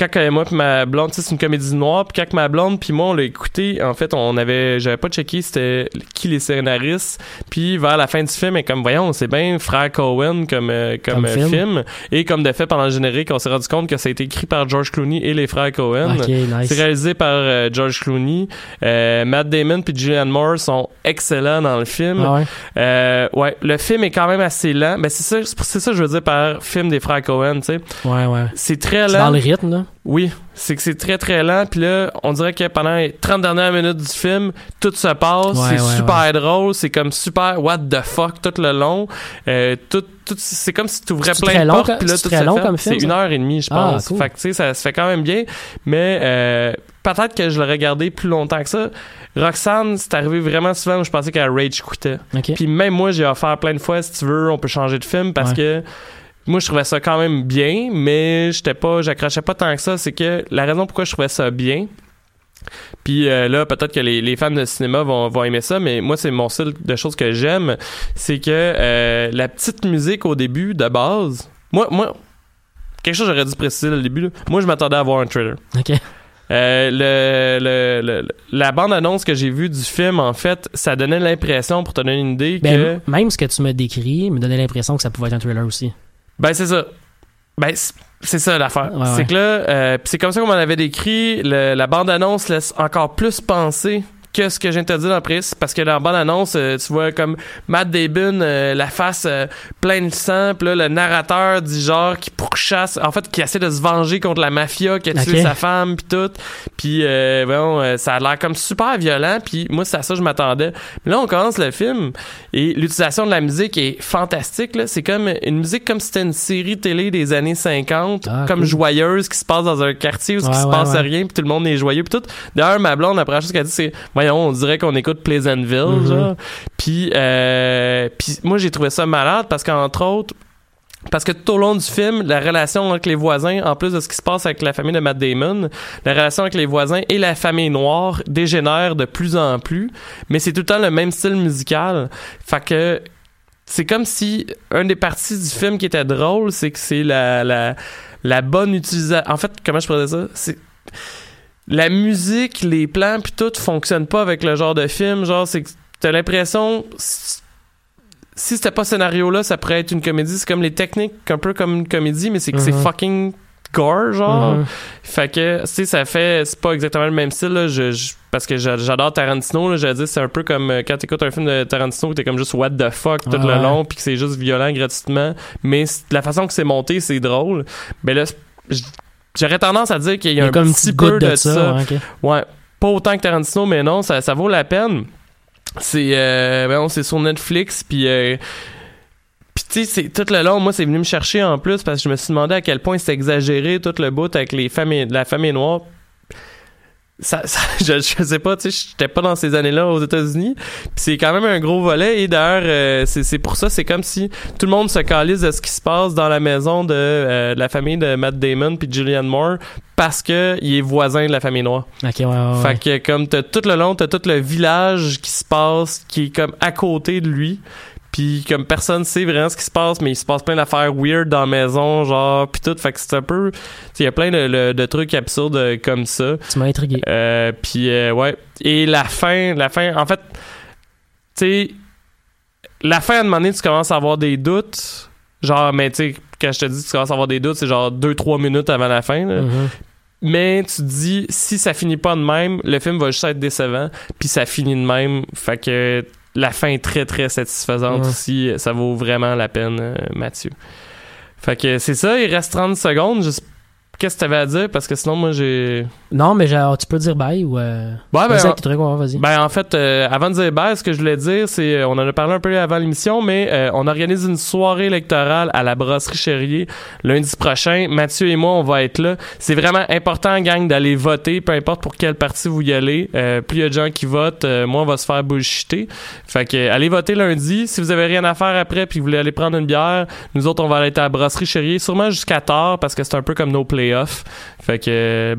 Quand euh, moi puis ma blonde, c'est une comédie noire, puis quand ma blonde puis moi on l'a écouté, en fait, on avait, j'avais pas checké c'était qui les scénaristes, puis vers la fin du film, et comme voyons, c'est bien Frère Cohen comme euh, comme, Comme euh, film. film. et comme de fait pendant le générique, on s'est rendu compte que ça a été écrit par George Clooney et les frères Cohen. Nice. C'est réalisé par euh, George Clooney. Matt Damon puis Julianne Moore sont excellents dans le film. Ah ouais? Ouais, le film est quand même assez lent. Ben c'est ça, c'est ça que je veux dire par film des frères Cohen, tu sais. Ouais, ouais. C'est très C'est dans lent. le rythme, là. Oui, c'est que c'est très très lent. Puis là, on dirait que pendant les 30 dernières minutes du film, tout se passe. Ouais, c'est ouais, super drôle. C'est comme super what the fuck tout le long. Euh, tout, tout, c'est comme si tu ouvrais plein de portes. Puis là, c'est tout très se long fait. comme film, C'est une heure et demie, je Ah, pense. cool. Fait que tu sais, ça se fait quand même bien. Mais euh, peut-être que je l'ai regardé plus longtemps que ça. Roxane, c'est arrivé vraiment souvent où je pensais qu'elle rage quittait. OK. Puis même moi, j'ai offert plein de fois, si tu veux, on peut changer de film parce que moi, je trouvais ça quand même bien, mais j'étais pas, j'accrochais pas tant que ça. C'est que la raison pourquoi je trouvais ça bien, puis euh, là, peut-être que les, les fans de cinéma vont, vont aimer ça, mais moi, c'est mon style de choses que j'aime. C'est que euh, la petite musique au début, de base, moi, moi quelque chose que j'aurais dû préciser au début, là. moi, je m'attendais à voir un trailer. OK. Euh, le, le- le- la bande-annonce que j'ai vue du film, en fait, ça donnait l'impression, pour te donner une idée, que... Ben, même ce que tu m'as décrit me donnait l'impression que ça pouvait être un thriller aussi. Ben, c'est ça. Ben, c'est- ça l'affaire. Ouais, c'est ouais. que là, euh, c'est comme ça qu'on m'en avait décrit, le- la bande-annonce laisse encore plus penser que ce que je viens de te dire dans le précis, parce que dans la bande-annonce, euh, tu vois comme Matt Damon, euh, la face euh, pleine de sang, pis là, le narrateur dit genre qui pourchasse, en fait, qui essaie de se venger contre la mafia qui a tué sa femme, puis tout. Puis, euh, bon, euh, ça a l'air comme super violent, puis moi, c'est à ça que je m'attendais. Mais là, on commence le film, et l'utilisation de la musique est fantastique, là. C'est comme une musique comme si c'était une série télé des années 50, Ah, comme cool. joyeuse, qui se passe dans un quartier où Ouais, il se ouais, passe ouais. rien, puis tout le monde est joyeux, puis tout. D'ailleurs, ma blonde, la première chose qu'elle a dit, c'est, voyons, on dirait qu'on écoute Pleasantville, Mhm. genre. Puis, euh, puis moi, j'ai trouvé ça malade, parce qu'entre autres, parce que tout au long du film, la relation avec les voisins, en plus de ce qui se passe avec la famille de Matt Damon, la relation avec les voisins et la famille noire dégénère de plus en plus, mais c'est tout le temps le même style musical. Fait que c'est comme si un des parties du film qui était drôle, c'est que c'est la, la, la bonne utilisation. En fait, comment je pourrais dire ça? C'est la musique, les plans, puis tout fonctionne pas avec le genre de film. Genre, c'est que t'as l'impression si- c'était pas ce scénario-là, ça pourrait être une comédie. C'est comme les techniques, un peu comme une comédie, mais c'est que c'est Mhm. fucking gore, genre. Mhm. Fait que, tu sais, ça fait, c'est pas exactement le même style, là, je, je- parce que j'a- j'adore Tarantino, là, je veux dire, c'est un peu comme euh, quand t'écoutes un film de Tarantino, t'es comme juste what the fuck tout le long, puis que c'est juste violent gratuitement, mais la façon que c'est monté, c'est drôle. Mais là, c'est- j- j'aurais tendance à dire qu'il y Il y a un comme petit peu de, de ça. ça. ouais, pas autant que Tarantino, mais non, ça, ça vaut la peine. C'est, euh, ben, c'est sur Netflix, puis euh, tu sais, c'est tout le long, moi, c'est venu me chercher en plus parce que je me suis demandé à quel point c'est exagéré tout le bout avec les familles, la famille noire. Ça, ça- je, je sais pas, tu sais, j'étais pas dans ces années-là aux États-Unis. Puis c'est quand même un gros volet. Et d'ailleurs, euh, c'est c'est pour ça, c'est comme si tout le monde se calise de ce qui se passe dans la maison de, euh, de la famille de Matt Damon puis Julianne Moore parce que il est voisin de la famille noire. Ok, ouais, ouais, ouais. Fait que comme t'as tout le long, t'as tout le village qui se passe, qui est comme à côté de lui. Puis comme personne sait vraiment ce qui se passe, mais il se passe plein d'affaires weird dans la maison, genre, puis tout. Fait que c'est un peu... Il y a plein de, trucs absurdes euh, comme ça. Tu m'as intrigué. Euh, puis euh, ouais. Et la fin, la fin, en fait, tu sais, la fin, à un moment donné, tu commences à avoir des doutes. Genre, mais tu sais, quand je te dis que tu commences à avoir des doutes, c'est genre 2-3 minutes avant la fin. là. Mhm. Mais tu te dis, si ça finit pas de même, le film va juste être décevant, puis ça finit de même. Fait que la fin est très, très satisfaisante aussi. Ça vaut vraiment la peine, euh, Mathieu. Fait que c'est ça, il reste 30 secondes. Qu'est-ce que t'avais à dire? Parce que sinon, moi, j'ai... Non, mais genre, tu peux dire bye ou. Euh... Ouais, ben, vas-y. Ben en fait, euh, avant de dire bye, ce que je voulais dire, c'est euh, on en a parlé un peu avant l'émission, mais euh, on organise une soirée électorale à la brasserie Chérier lundi prochain. Mathieu et moi, on va être là. C'est vraiment important, gang, d'aller voter, peu importe pour quel parti vous y allez. Euh, plus il y a de gens qui votent, euh, moins on va se faire bullshiter. Fait que allez voter lundi. Si vous avez rien à faire après puis vous voulez aller prendre une bière, nous autres, on va aller à la brasserie Chérier, sûrement jusqu'à tard parce que c'est un peu comme nos playoffs. Fait que